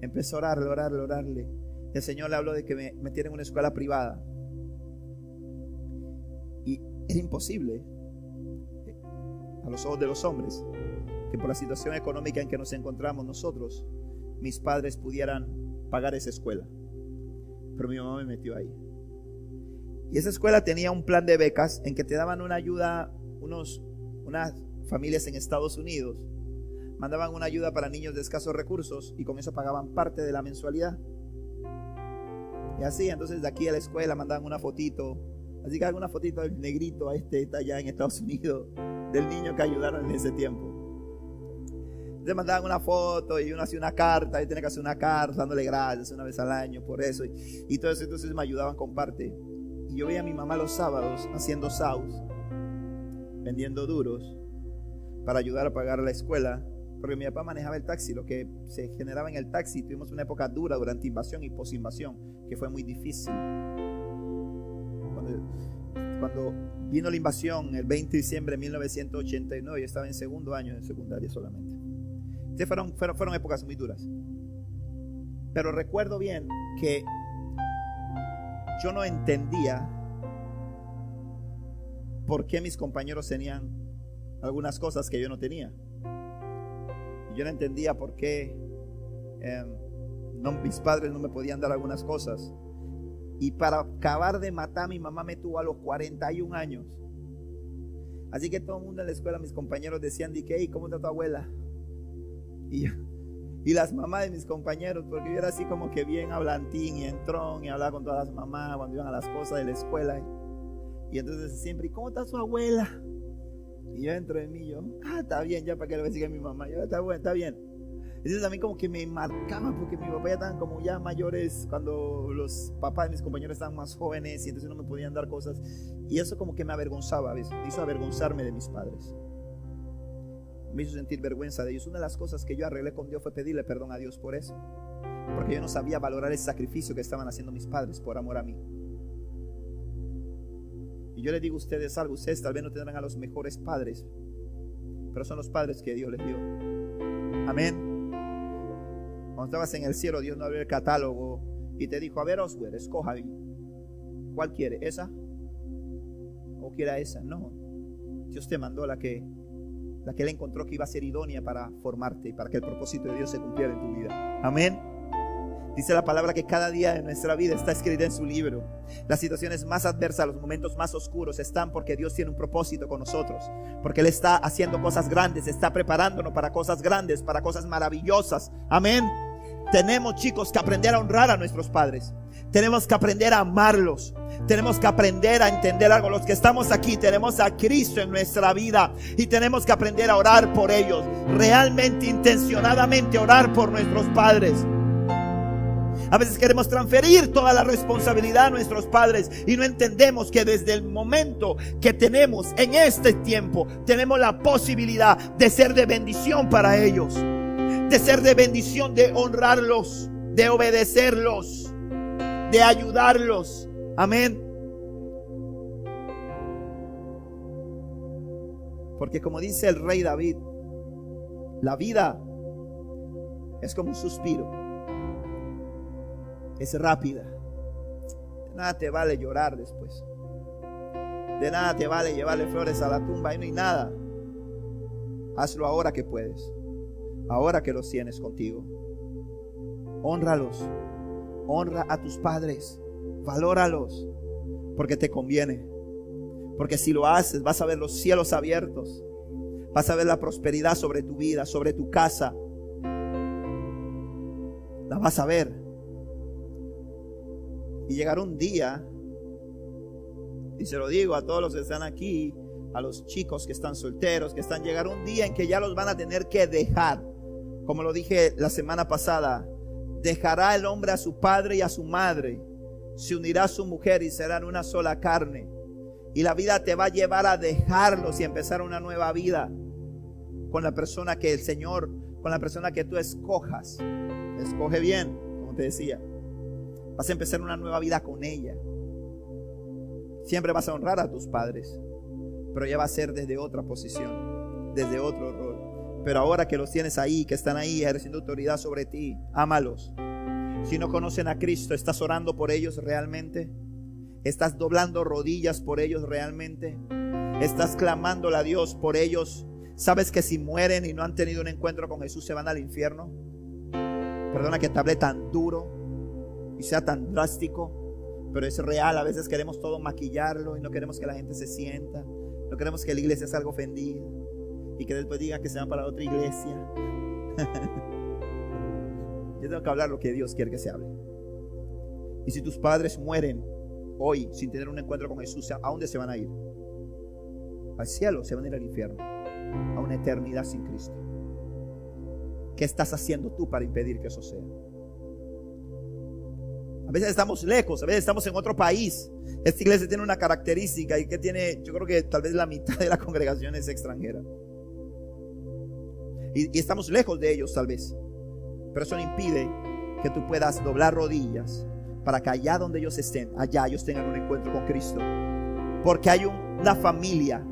Empezó a orarle, orarle, orarle. El Señor le habló de que me metiera en una escuela privada. Y era imposible eh, a los ojos de los hombres que por la situación económica en que nos encontramos nosotros, mis padres pudieran pagar esa escuela. Pero mi mamá me metió ahí. Y esa escuela tenía un plan de becas en que te daban una ayuda, unos, unas familias en Estados Unidos mandaban una ayuda para niños de escasos recursos y con eso pagaban parte de la mensualidad. Y así, entonces de aquí a la escuela mandaban una fotito. Así que alguna fotito del negrito, a este está allá en Estados Unidos, del niño que ayudaron en ese tiempo. Entonces mandaban una foto y uno hacía una carta, y tenía que hacer una carta dándole gracias una vez al año por eso. Y, y todo entonces me ayudaban con parte. Y yo veía a mi mamá los sábados haciendo saus, vendiendo duros, para ayudar a pagar la escuela porque mi papá manejaba el taxi, lo que se generaba en el taxi. Tuvimos una época dura durante invasión y posinvasión, que fue muy difícil. Cuando, vino la invasión, el 20 de diciembre de 1989, yo estaba en segundo año de secundaria solamente. fueron, fueron, fueron épocas muy duras. Pero recuerdo bien que yo no entendía por qué mis compañeros tenían algunas cosas que yo no tenía. Yo no entendía por qué em, mis padres no me podían dar algunas cosas. Y para acabar de matar, mi mamá me tuvo a los 41 años. Así que todo el mundo en la escuela, mis compañeros decían, hey, ¿cómo está tu abuela? Y, y las mamás de mis compañeros, porque yo era así como que bien hablantín y entrón y hablaba con todas las mamás cuando iban a las cosas de la escuela. Y entonces siempre, ¿y cómo está su abuela? Y yo entro en mí, yo, ah, está bien, ya para que le voy a decir mi mamá, yo, está bueno, está bien. Entonces a mí como que me marcaba porque mi papá ya estaban como ya mayores cuando los papás de mis compañeros estaban más jóvenes y entonces no me podían dar cosas. Y eso como que me avergonzaba a veces, me hizo avergonzarme de mis padres. Me hizo sentir vergüenza de ellos. Una de las cosas que yo arreglé con Dios fue pedirle perdón a Dios por eso. Porque yo no sabía valorar el sacrificio que estaban haciendo mis padres por amor a mí. Yo le digo a ustedes algo, ustedes tal vez no tendrán a los mejores padres, pero son los padres que Dios les dio. Amén. Cuando estabas en el cielo, Dios no abrió el catálogo y te dijo, a ver, Oswald, escoja ¿Cuál quiere? ¿Esa? ¿O quiera esa? No. Dios te mandó la que, la que él encontró que iba a ser idónea para formarte y para que el propósito de Dios se cumpliera en tu vida. Amén. Dice la palabra que cada día de nuestra vida está escrita en su libro. Las situaciones más adversas, los momentos más oscuros están porque Dios tiene un propósito con nosotros. Porque Él está haciendo cosas grandes, está preparándonos para cosas grandes, para cosas maravillosas. Amén. Tenemos chicos que aprender a honrar a nuestros padres. Tenemos que aprender a amarlos. Tenemos que aprender a entender algo. Los que estamos aquí tenemos a Cristo en nuestra vida y tenemos que aprender a orar por ellos. Realmente, intencionadamente orar por nuestros padres. A veces queremos transferir toda la responsabilidad a nuestros padres y no entendemos que desde el momento que tenemos en este tiempo, tenemos la posibilidad de ser de bendición para ellos de ser de bendición, de honrarlos, de obedecerlos, de ayudarlos. Amén. Porque como dice el rey David, la vida es como un suspiro. Es rápida. De nada te vale llorar después. De nada te vale llevarle flores a la tumba y no hay nada. Hazlo ahora que puedes ahora que los tienes contigo. Honralos, honra a tus padres, valóralos, porque te conviene. Porque si lo haces, vas a ver los cielos abiertos, vas a ver la prosperidad sobre tu vida, sobre tu casa. La vas a ver. Y llegará un día, y se lo digo a todos los que están aquí, a los chicos que están solteros, que están, llegará un día en que ya los van a tener que dejar como lo dije la semana pasada, dejará el hombre a su padre y a su madre, se unirá a su mujer y serán una sola carne. Y la vida te va a llevar a dejarlos y empezar una nueva vida con la persona que el Señor, con la persona que tú escojas. Escoge bien, como te decía. Vas a empezar una nueva vida con ella. Siempre vas a honrar a tus padres, pero ya va a ser desde otra posición, desde otro rol. Pero ahora que los tienes ahí, que están ahí ejerciendo autoridad sobre ti, ámalos. Si no conocen a Cristo, ¿estás orando por ellos realmente? ¿Estás doblando rodillas por ellos realmente? ¿Estás clamándole a Dios por ellos? ¿Sabes que si mueren y no han tenido un encuentro con Jesús se van al infierno? Perdona que te hable tan duro sea tan drástico, pero es real. A veces queremos todo maquillarlo y no queremos que la gente se sienta. No queremos que la iglesia salga ofendida y que después diga que se van para otra iglesia. Yo tengo que hablar lo que Dios quiere que se hable. Y si tus padres mueren hoy sin tener un encuentro con Jesús, ¿a dónde se van a ir? Al cielo, se van a ir al infierno, a una eternidad sin Cristo. ¿Qué estás haciendo tú para impedir que eso sea? A veces estamos lejos, a veces estamos en otro país. Esta iglesia tiene una característica y que tiene, yo creo que tal vez la mitad de la congregación es extranjera. Y, estamos lejos de ellos tal vez. Pero eso no impide que tú puedas doblar rodillas para que allá donde ellos estén, allá ellos tengan un encuentro con Cristo. Porque hay una familia,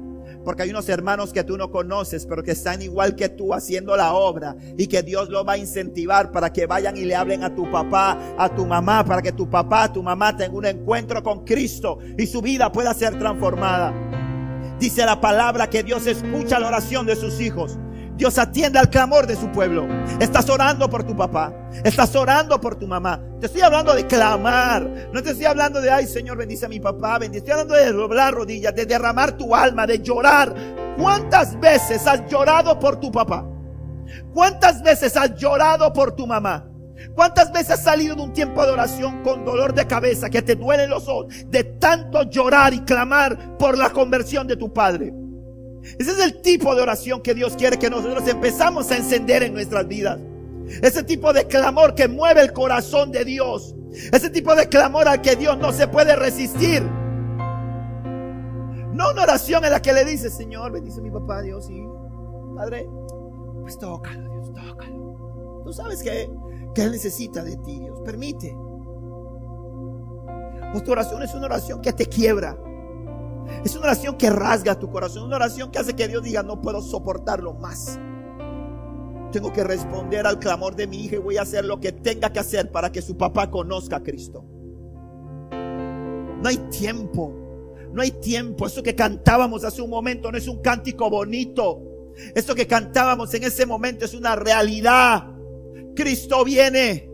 porque hay unos hermanos que tú no conoces, pero que están igual que tú haciendo la obra y que Dios lo va a incentivar para que vayan y le hablen a tu papá, a tu mamá, para que tu papá, tu mamá tengan un encuentro con Cristo y su vida pueda ser transformada. Dice la palabra que Dios escucha la oración de sus hijos. Dios atiende al clamor de su pueblo. Estás orando por tu papá. Estás orando por tu mamá. Te estoy hablando de clamar. No te estoy hablando de, ay Señor, bendice a mi papá. Bendice. Estoy hablando de doblar rodillas, de derramar tu alma, de llorar. ¿Cuántas veces has llorado por tu papá? ¿Cuántas veces has llorado por tu mamá? ¿Cuántas veces has salido de un tiempo de oración con dolor de cabeza que te duelen los ojos de tanto llorar y clamar por la conversión de tu padre? Ese es el tipo de oración que Dios quiere que nosotros empezamos a encender en nuestras vidas. Ese tipo de clamor que mueve el corazón de Dios. Ese tipo de clamor al que Dios no se puede resistir. No una oración en la que le dice, Señor, bendice a mi papá, Dios, y Padre, pues tócalo, Dios, tócalo. Tú sabes que, que Él necesita de ti, Dios. Permite. Pues tu oración es una oración que te quiebra. Es una oración que rasga tu corazón. Una oración que hace que Dios diga, no puedo soportarlo más. Tengo que responder al clamor de mi hija y voy a hacer lo que tenga que hacer para que su papá conozca a Cristo. No hay tiempo. No hay tiempo. Eso que cantábamos hace un momento no es un cántico bonito. Eso que cantábamos en ese momento es una realidad. Cristo viene.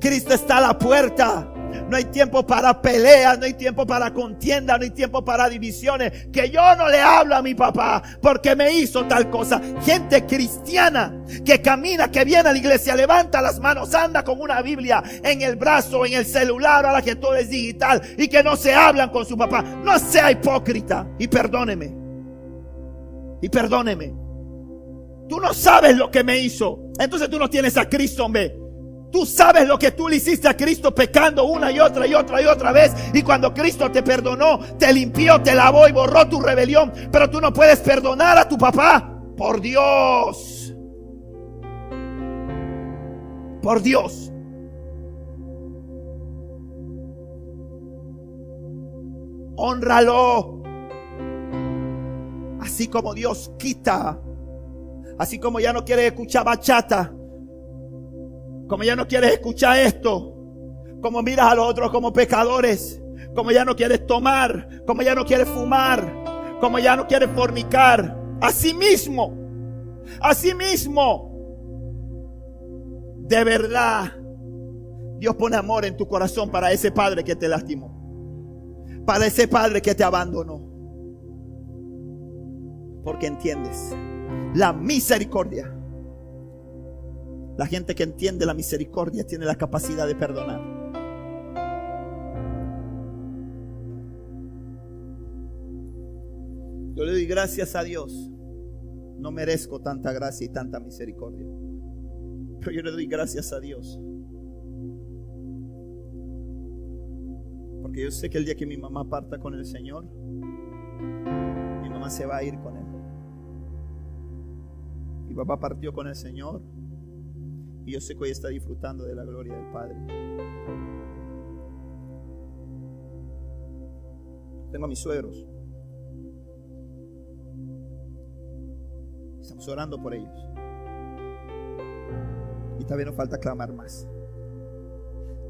Cristo está a la puerta. No hay tiempo para peleas, no hay tiempo para contienda, no hay tiempo para divisiones. Que yo no le hablo a mi papá porque me hizo tal cosa. Gente cristiana que camina, que viene a la iglesia, levanta las manos, anda con una Biblia en el brazo, en el celular, ahora que todo es digital y que no se hablan con su papá. No sea hipócrita y perdóneme. Y perdóneme. Tú no sabes lo que me hizo. Entonces tú no tienes a Cristo, hombre. Tú sabes lo que tú le hiciste a Cristo pecando una y otra y otra y otra vez. Y cuando Cristo te perdonó, te limpió, te lavó y borró tu rebelión. Pero tú no puedes perdonar a tu papá. Por Dios. Por Dios. Honralo. Así como Dios quita. Así como ya no quiere escuchar bachata como ya no quieres escuchar esto. Como miras a los otros como pecadores. Como ya no quieres tomar. Como ya no quieres fumar. Como ya no quieres fornicar. Así mismo. Mismo. De verdad. Dios pone amor en tu corazón para ese padre que te lastimó. Para ese padre que te abandonó. Porque entiendes la misericordia la gente que entiende la misericordia tiene la capacidad de perdonar. Yo le doy gracias a Dios. No merezco tanta gracia y tanta misericordia. Pero yo le doy gracias a Dios. Porque yo sé que el día que mi mamá parta con el Señor, mi mamá se va a ir con Él. Mi papá partió con el Señor y yo sé que hoy está disfrutando de la gloria del Padre. Tengo a mis suegros. Estamos orando por ellos. Y tal vez nos falta clamar más.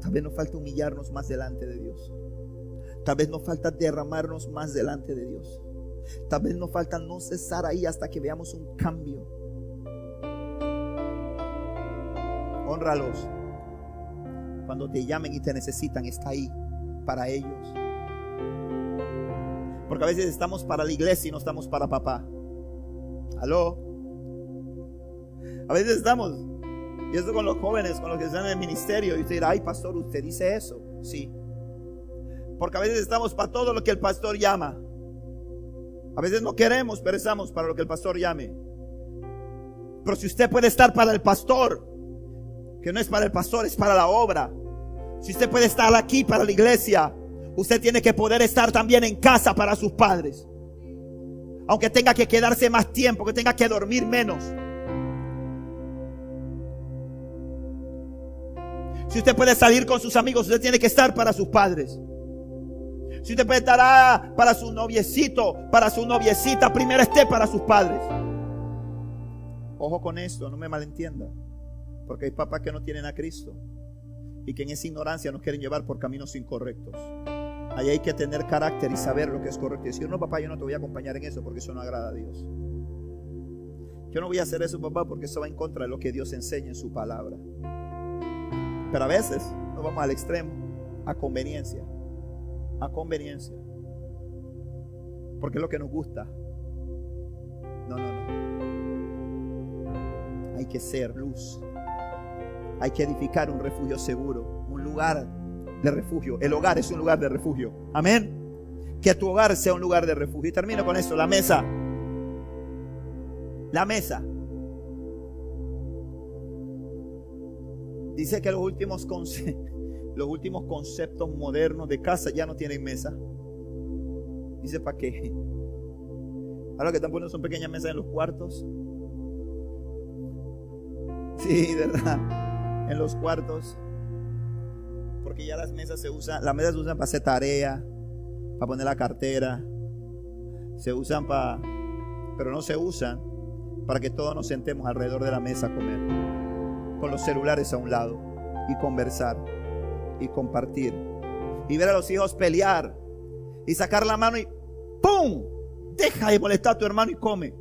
Tal vez nos falta humillarnos más delante de Dios. Tal vez nos falta derramarnos más delante de Dios. Tal vez nos falta no cesar ahí hasta que veamos un cambio. Honralos. Cuando te llamen y te necesitan, está ahí para ellos. Porque a veces estamos para la iglesia y no estamos para papá. Aló. A veces estamos, y esto con los jóvenes, con los que están en el ministerio, y usted ay pastor, usted dice eso. Sí. Porque a veces estamos para todo lo que el pastor llama. A veces no queremos, pero estamos para lo que el pastor llame. Pero si usted puede estar para el pastor, que no es para el pastor, es para la obra. Si usted puede estar aquí para la iglesia, usted tiene que poder estar también en casa para sus padres. Aunque tenga que quedarse más tiempo, que tenga que dormir menos. Si usted puede salir con sus amigos, usted tiene que estar para sus padres. Si usted puede estar ah, para su noviecito, para su noviecita, primero esté para sus padres. Ojo con esto, no me malentienda. Porque hay papás que no tienen a Cristo y que en esa ignorancia nos quieren llevar por caminos incorrectos. Ahí hay que tener carácter y saber lo que es correcto. Y decir, no, papá, yo no te voy a acompañar en eso porque eso no agrada a Dios. Yo no voy a hacer eso, papá, porque eso va en contra de lo que Dios enseña en su palabra. Pero a veces nos vamos al extremo, a conveniencia. A conveniencia. Porque es lo que nos gusta. No, no, no. Hay que ser luz hay que edificar un refugio seguro, un lugar de refugio. El hogar es un lugar de refugio. Amén. Que tu hogar sea un lugar de refugio. Y termino con esto, la mesa. La mesa. Dice que los últimos, los últimos conceptos modernos de casa ya no tienen mesa. Dice, ¿para qué? Ahora que están poniendo son pequeñas mesas en los cuartos. Sí, ¿verdad? En los cuartos. Porque ya las mesas se usan, las mesas se usan para hacer tarea, para poner la cartera. Se usan para, pero no se usan para que todos nos sentemos alrededor de la mesa a comer. Con los celulares a un lado y conversar y compartir. Y ver a los hijos pelear y sacar la mano y ¡pum! Deja de molestar a tu hermano y come.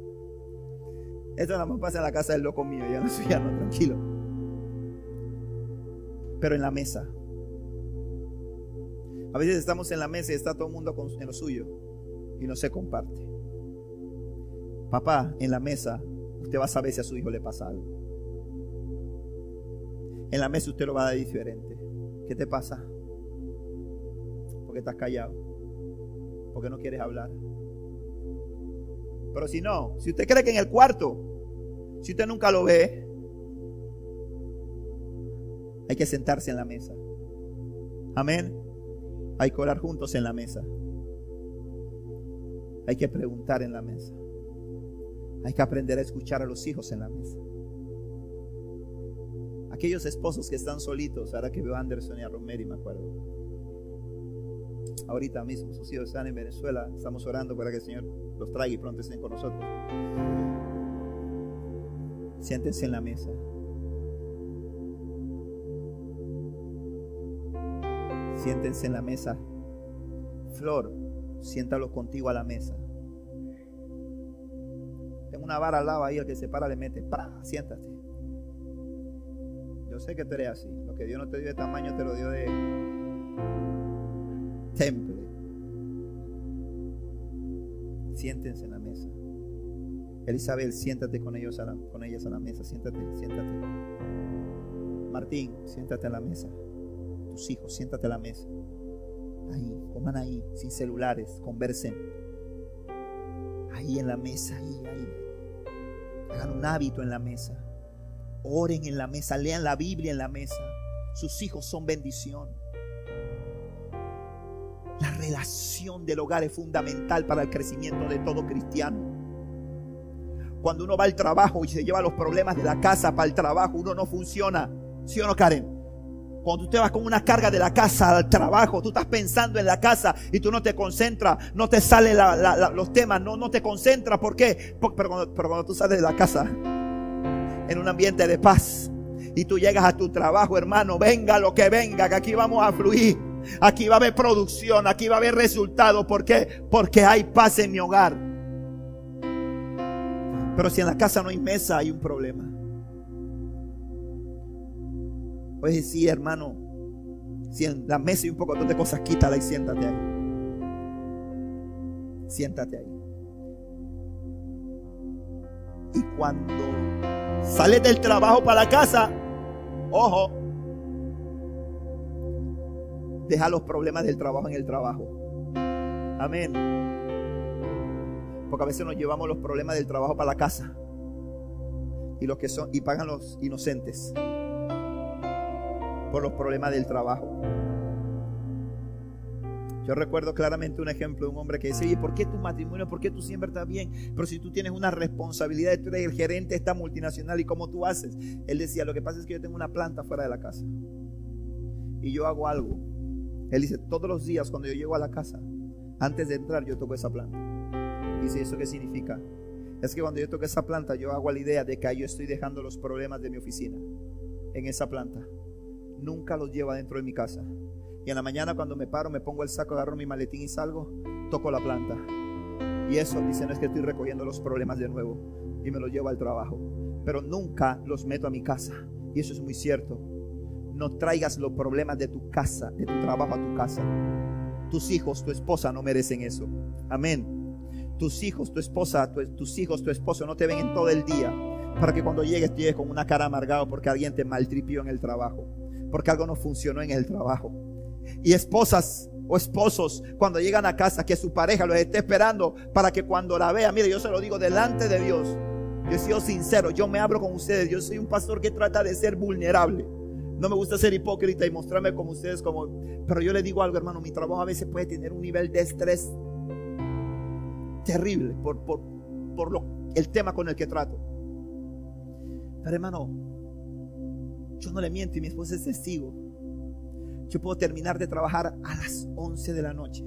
Eso nada más pasa en la casa del loco mío, ya no ya no, tranquilo. Pero en la mesa. A veces estamos en la mesa y está todo el mundo en lo suyo y no se comparte. Papá, en la mesa, usted va a saber si a su hijo le pasa algo. En la mesa usted lo va a dar diferente. ¿Qué te pasa? Porque estás callado. Porque no quieres hablar. Pero si no, si usted cree que en el cuarto, si usted nunca lo ve, hay que sentarse en la mesa. Amén. Hay que orar juntos en la mesa. Hay que preguntar en la mesa. Hay que aprender a escuchar a los hijos en la mesa. Aquellos esposos que están solitos, ahora que veo a Anderson y a Romero me acuerdo. Ahorita mismo sus hijos están en Venezuela, estamos orando para que el Señor los traiga y pronto estén con nosotros. Siéntense en la mesa. Siéntense en la mesa. Flor, siéntalo contigo a la mesa. Tengo una vara al lado ahí, el que se para le mete. ¡Pra! Siéntate. Yo sé que tú eres así. Lo que Dios no te dio de tamaño, te lo dio de temple. Siéntense en la mesa. Elizabeth, siéntate con ellos con ellas a la mesa. Siéntate, siéntate. Martín, siéntate a la mesa tus hijos, siéntate a la mesa. Ahí, coman ahí, sin celulares, conversen. Ahí en la mesa, ahí, ahí. Hagan un hábito en la mesa. Oren en la mesa, lean la Biblia en la mesa. Sus hijos son bendición. La relación del hogar es fundamental para el crecimiento de todo cristiano. Cuando uno va al trabajo y se lleva los problemas de la casa para el trabajo, uno no funciona. ¿Sí o no, Karen? Cuando tú te vas con una carga de la casa al trabajo, tú estás pensando en la casa y tú no te concentras, no te salen los temas, no, no te concentras. ¿Por qué? pero, cuando, tú sales de la casa en un ambiente de paz y tú llegas a tu trabajo, hermano, venga lo que venga, que aquí vamos a fluir. Aquí va a haber producción, aquí va a haber resultado. ¿Por qué? Porque hay paz en mi hogar. Pero si en la casa no hay mesa, hay un problema. Puedes decir, hermano, la mesa hay un poco de cosas, quítala y siéntate ahí. Siéntate ahí. Y cuando sales del trabajo para la casa, ojo, deja los problemas del trabajo en el trabajo. Amén. Porque a veces nos llevamos los problemas del trabajo para la casa. Y los que son y pagan los inocentes por los problemas del trabajo. Yo recuerdo claramente un ejemplo de un hombre que decía, ¿y por qué tu matrimonio, por qué tú siempre estás bien? Pero si tú tienes una responsabilidad, tú eres el gerente de esta multinacional y cómo tú haces. Él decía, lo que pasa es que yo tengo una planta fuera de la casa. Y yo hago algo. Él dice, todos los días cuando yo llego a la casa, antes de entrar yo toco esa planta. Dice, ¿eso qué significa? Es que cuando yo toco esa planta, yo hago la idea de que yo estoy dejando los problemas de mi oficina en esa planta nunca los lleva dentro de mi casa. Y en la mañana cuando me paro, me pongo el saco, agarro mi maletín y salgo, toco la planta. Y eso dice, no es que estoy recogiendo los problemas de nuevo y me los llevo al trabajo. Pero nunca los meto a mi casa. Y eso es muy cierto. No traigas los problemas de tu casa, de tu trabajo a tu casa. Tus hijos, tu esposa no merecen eso. Amén. Tus hijos, tu esposa, tus hijos, tu esposo no te ven en todo el día. Para que cuando llegues, llegues con una cara amargado porque alguien te maltripió en el trabajo porque algo no funcionó en el trabajo. Y esposas o esposos cuando llegan a casa que su pareja los esté esperando para que cuando la vea, mire, yo se lo digo delante de Dios. Yo he sido sincero, yo me abro con ustedes. Yo soy un pastor que trata de ser vulnerable. No me gusta ser hipócrita y mostrarme como ustedes, como, pero yo le digo algo, hermano, mi trabajo a veces puede tener un nivel de estrés terrible por, por, por lo, el tema con el que trato. Pero hermano, yo no le miento y mi esposa es testigo. Yo puedo terminar de trabajar a las 11 de la noche.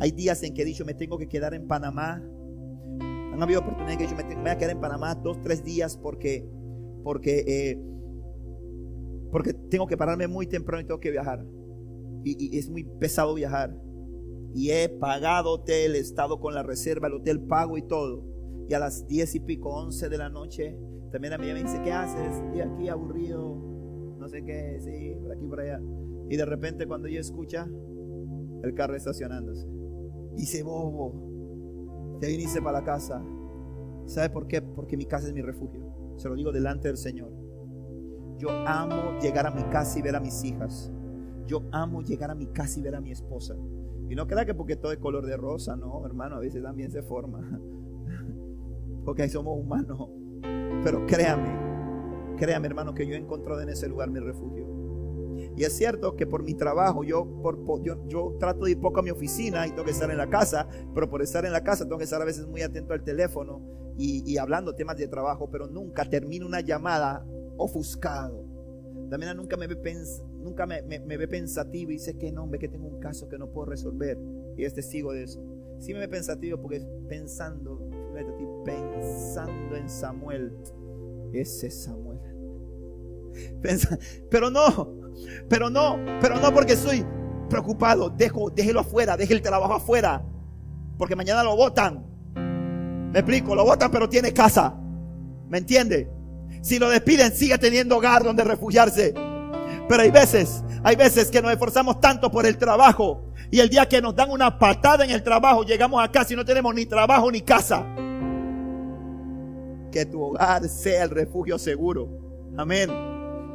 Hay días en que he dicho me tengo que quedar en Panamá. Han habido oportunidades que yo me, tengo, voy a quedar en Panamá dos, tres días porque, porque, eh, porque tengo que pararme muy temprano y tengo que viajar. Y, es muy pesado viajar. Y he pagado hotel, he estado con la reserva, el hotel pago y todo. Y a las diez y pico, once de la noche, también a mí me dice, ¿qué haces? Estoy aquí aburrido, no sé qué, sí, por aquí, por allá. Y de repente cuando ella escucha, el carro estacionándose. Dice, bobo, te viniste para la casa. ¿Sabe por qué? Porque mi casa es mi refugio. Se lo digo delante del Señor. Yo amo llegar a mi casa y ver a mis hijas. Yo amo llegar a mi casa y ver a mi esposa. Y no crea que porque todo es color de rosa, no, hermano, a veces también se forma. Porque ahí somos humanos. Pero créame, créame hermano que yo he encontrado en ese lugar mi refugio. Y es cierto que por mi trabajo yo, por, yo, yo, trato de ir poco a mi oficina y tengo que estar en la casa, pero por estar en la casa tengo que estar a veces muy atento al teléfono y, hablando temas de trabajo, pero nunca termino una llamada ofuscado. También nunca me ve, pens, nunca me, me, ve pensativo y dice que no, ve que tengo un caso que no puedo resolver. Y es testigo de eso. Sí me ve pensativo porque pensando, pensando en Samuel. Ese Samuel. pero no, pero no, pero no porque estoy preocupado. Dejo, déjelo afuera, deje el trabajo afuera. Porque mañana lo votan. Me explico, lo votan pero tiene casa. ¿Me entiende? Si lo despiden, sigue teniendo hogar donde refugiarse. Pero hay veces, hay veces que nos esforzamos tanto por el trabajo y el día que nos dan una patada en el trabajo, llegamos a casa y no tenemos ni trabajo ni casa. Que tu hogar sea el refugio seguro. Amén.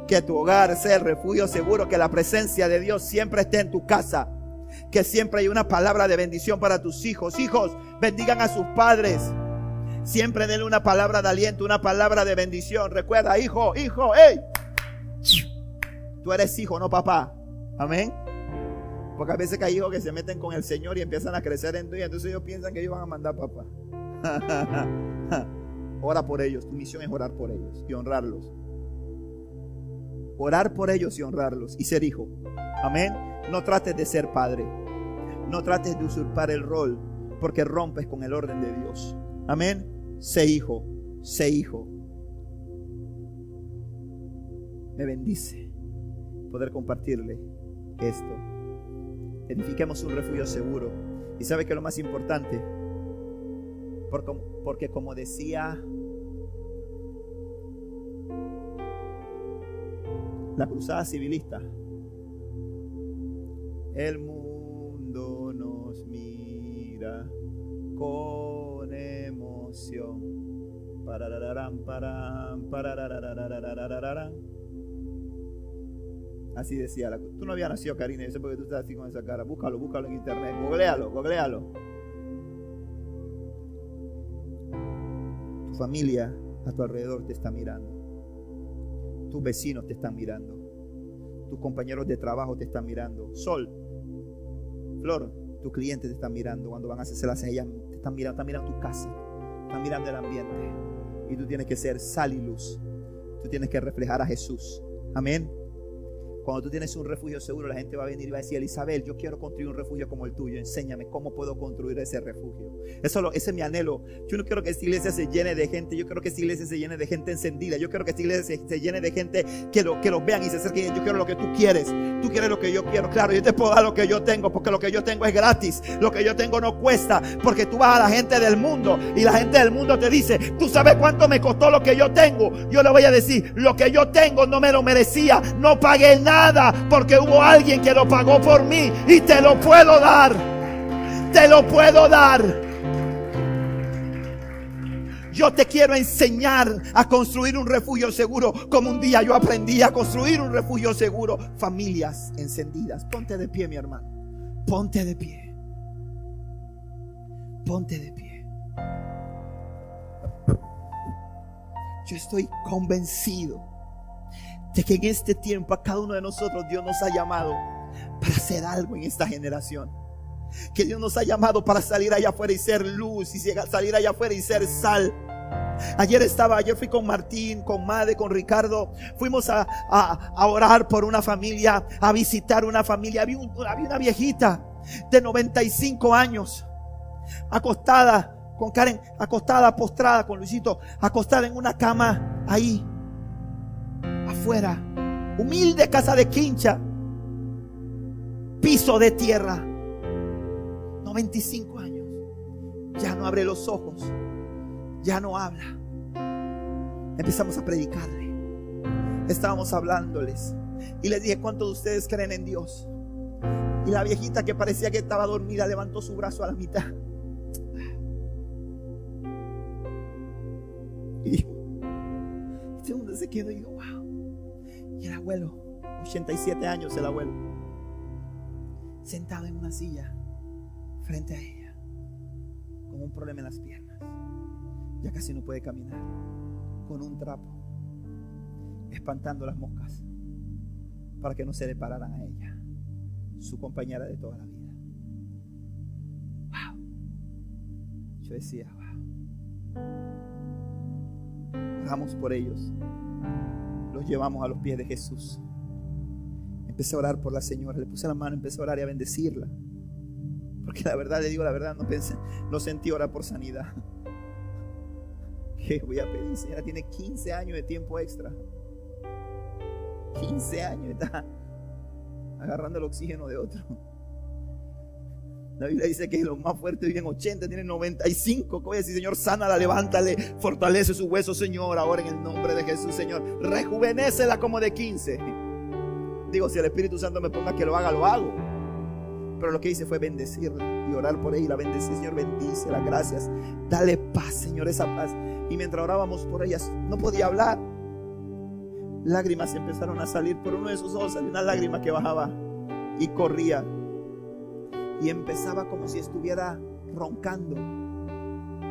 Que tu hogar sea el refugio seguro. Que la presencia de Dios siempre esté en tu casa. Que siempre hay una palabra de bendición para tus hijos. Hijos, bendigan a sus padres. Siempre denle una palabra de aliento, una palabra de bendición. Recuerda, hijo, hijo, hey. Tú eres hijo, no papá. Amén. Porque a veces hay hijos que se meten con el Señor y empiezan a crecer en tu y entonces ellos piensan que ellos van a mandar papá. Ora por ellos. Tu misión es orar por ellos y honrarlos. Orar por ellos y honrarlos y ser hijo. Amén. No trates de ser padre. No trates de usurpar el rol porque rompes con el orden de Dios. Amén. Sé hijo. Sé hijo. Me bendice poder compartirle esto. Edifiquemos un refugio seguro. Y sabe que lo más importante, porque como decía la cruzada civilista, el mundo nos mira con emoción. Así decía. La, tú no habías nacido, Karina. Yo sé porque tú estás así con esa cara. Búscalo, búscalo en internet. Googlealo, googlealo. Tu familia a tu alrededor te está mirando. Tus vecinos te están mirando. Tus compañeros de trabajo te están mirando. Sol, Flor, tus clientes te están mirando. Cuando van a hacerse las ellas te están mirando, están mirando tu casa. Están mirando el ambiente. Y tú tienes que ser sal y luz. Tú tienes que reflejar a Jesús. Amén. Cuando tú tienes un refugio seguro, la gente va a venir y va a decir, Isabel, yo quiero construir un refugio como el tuyo. Enséñame cómo puedo construir ese refugio. Eso lo, ese es mi anhelo. Yo no quiero que esta iglesia se llene de gente. Yo quiero que esta iglesia se llene de gente encendida. Yo quiero que esta iglesia se, llene de gente que lo, que los vean y se acerquen. Yo quiero lo que tú quieres. Tú quieres lo que yo quiero. Claro, yo te puedo dar lo que yo tengo porque lo que yo tengo es gratis. Lo que yo tengo no cuesta porque tú vas a la gente del mundo y la gente del mundo te dice, tú sabes cuánto me costó lo que yo tengo. Yo le voy a decir, lo que yo tengo no me lo merecía. No pagué nada porque hubo alguien que lo pagó por mí y te lo puedo dar. Te lo puedo dar. Yo te quiero enseñar a construir un refugio seguro, como un día yo aprendí a construir un refugio seguro. Familias encendidas. Ponte de pie, mi hermano. Ponte de pie. Ponte de pie. Yo estoy convencido de que en este tiempo a cada uno de nosotros Dios nos ha llamado para hacer algo en esta generación. Que Dios nos ha llamado para salir allá afuera y ser luz y salir allá afuera y ser sal. Ayer estaba, ayer fui con Martín, con Made, con Ricardo. Fuimos a, orar por una familia, a visitar una familia. Había, había una viejita de 95 años, acostada con Karen, acostada, postrada con Luisito, acostada en una cama ahí, afuera. Humilde casa de quincha, piso de tierra. 95 años. Ya no abre los ojos ya no habla. Empezamos a predicarle. Estábamos hablándoles. Y les dije, ¿cuántos de ustedes creen en Dios? Y la viejita que parecía que estaba dormida levantó su brazo a la mitad. Y dijo, este mundo se quedó y dijo, wow. El abuelo, 87 años el abuelo, sentado en una silla frente a ella, con un problema en las piernas. Ya casi no puede caminar. Con un trapo. Espantando las moscas. Para que no se le pararan a ella. Su compañera de toda la vida. Wow. Yo decía, wow. Oramos por ellos. Los llevamos a los pies de Jesús. Empecé a orar por la señora. Le puse la mano, empecé a orar y a bendecirla. Porque la verdad, le digo la verdad, no pensé, no sentí orar por sanidad que voy a pedir, señora, tiene 15 años de tiempo extra. 15 años está agarrando el oxígeno de otro. La Biblia dice que los más fuertes viven 80, tienen 95. Voy a decir, Señor, sánala, levántale, fortalece su hueso, Señor, ahora en el nombre de Jesús, Señor. Rejuvenécela como de 15. Digo, si el Espíritu Santo me ponga que lo haga, lo hago. Pero lo que hice fue bendecirla y orar por ella. La bendecí, Señor, bendícela, gracias. Dale paz, Señor, esa paz. Y mientras orábamos por ellas, no podía hablar. Lágrimas empezaron a salir por uno de sus ojos. Salió una lágrima que bajaba y corría. Y empezaba como si estuviera roncando.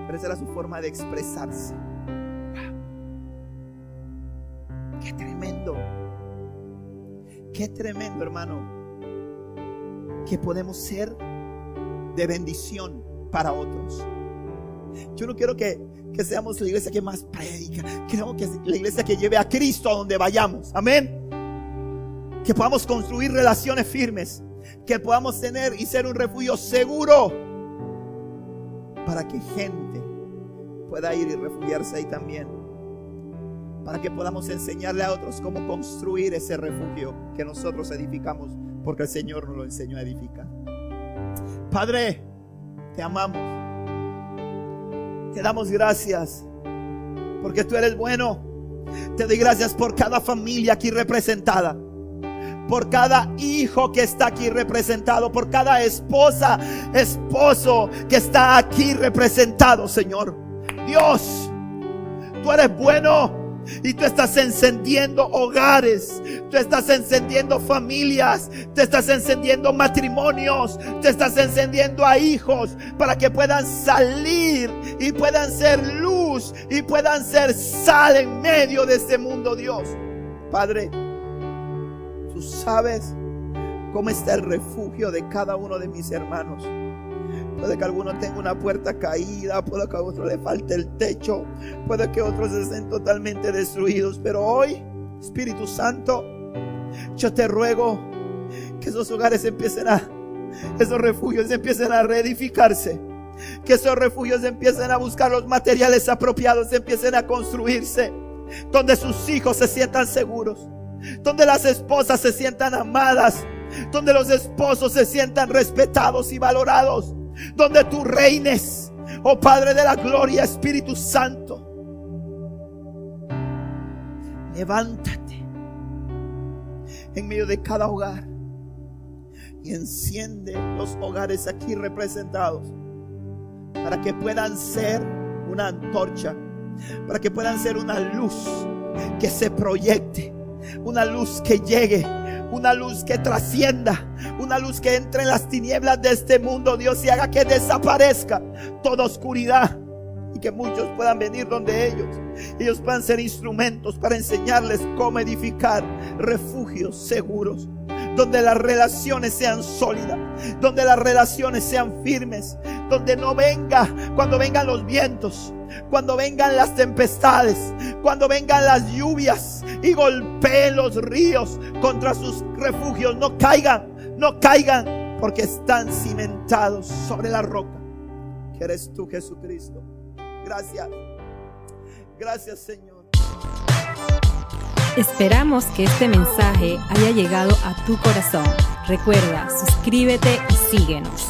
Pero esa era su forma de expresarse. Qué tremendo. Qué tremendo, hermano. Que podemos ser de bendición para otros. Yo no quiero que, que seamos la iglesia que más predica. Quiero que la iglesia que lleve a Cristo a donde vayamos. Amén. Que podamos construir relaciones firmes. Que podamos tener y ser un refugio seguro. Para que gente pueda ir y refugiarse ahí también. Para que podamos enseñarle a otros cómo construir ese refugio que nosotros edificamos. Porque el Señor nos lo enseñó a edificar. Padre, te amamos. Te damos gracias porque tú eres bueno. Te doy gracias por cada familia aquí representada. Por cada hijo que está aquí representado. Por cada esposa, esposo que está aquí representado, Señor. Dios, tú eres bueno. Y tú estás encendiendo hogares, tú estás encendiendo familias, tú estás encendiendo matrimonios, tú estás encendiendo a hijos para que puedan salir y puedan ser luz y puedan ser sal en medio de este mundo, Dios. Padre, sabes cómo está el refugio de cada uno de mis hermanos. Puede que alguno tenga una puerta caída, puede que a otro le falte el techo, puede que otros estén totalmente destruidos. Pero hoy, Espíritu Santo, yo te ruego que esos hogares empiecen a, esos refugios empiecen a reedificarse. Que esos refugios empiecen a buscar los materiales apropiados, empiecen a construirse. Donde sus hijos se sientan seguros. Donde las esposas se sientan amadas. Donde los esposos se sientan respetados y valorados donde tú reines, oh Padre de la gloria, Espíritu Santo. Levántate en medio de cada hogar y enciende los hogares aquí representados para que puedan ser una antorcha, para que puedan ser una luz que se proyecte, una luz que llegue una luz que trascienda, una luz que entre en las tinieblas de este mundo, Dios, y haga que desaparezca toda oscuridad y que muchos puedan venir donde ellos. Ellos puedan ser instrumentos para enseñarles cómo edificar refugios seguros donde las relaciones sean sólidas, donde las relaciones sean firmes, donde no venga cuando vengan los vientos, cuando vengan las tempestades, cuando vengan las lluvias y golpeen los ríos contra sus refugios, no caigan, no caigan, porque están cimentados sobre la roca, que eres tú Jesucristo. Gracias, gracias Señor. Esperamos que este mensaje haya llegado a tu corazón. Recuerda, suscríbete y síguenos.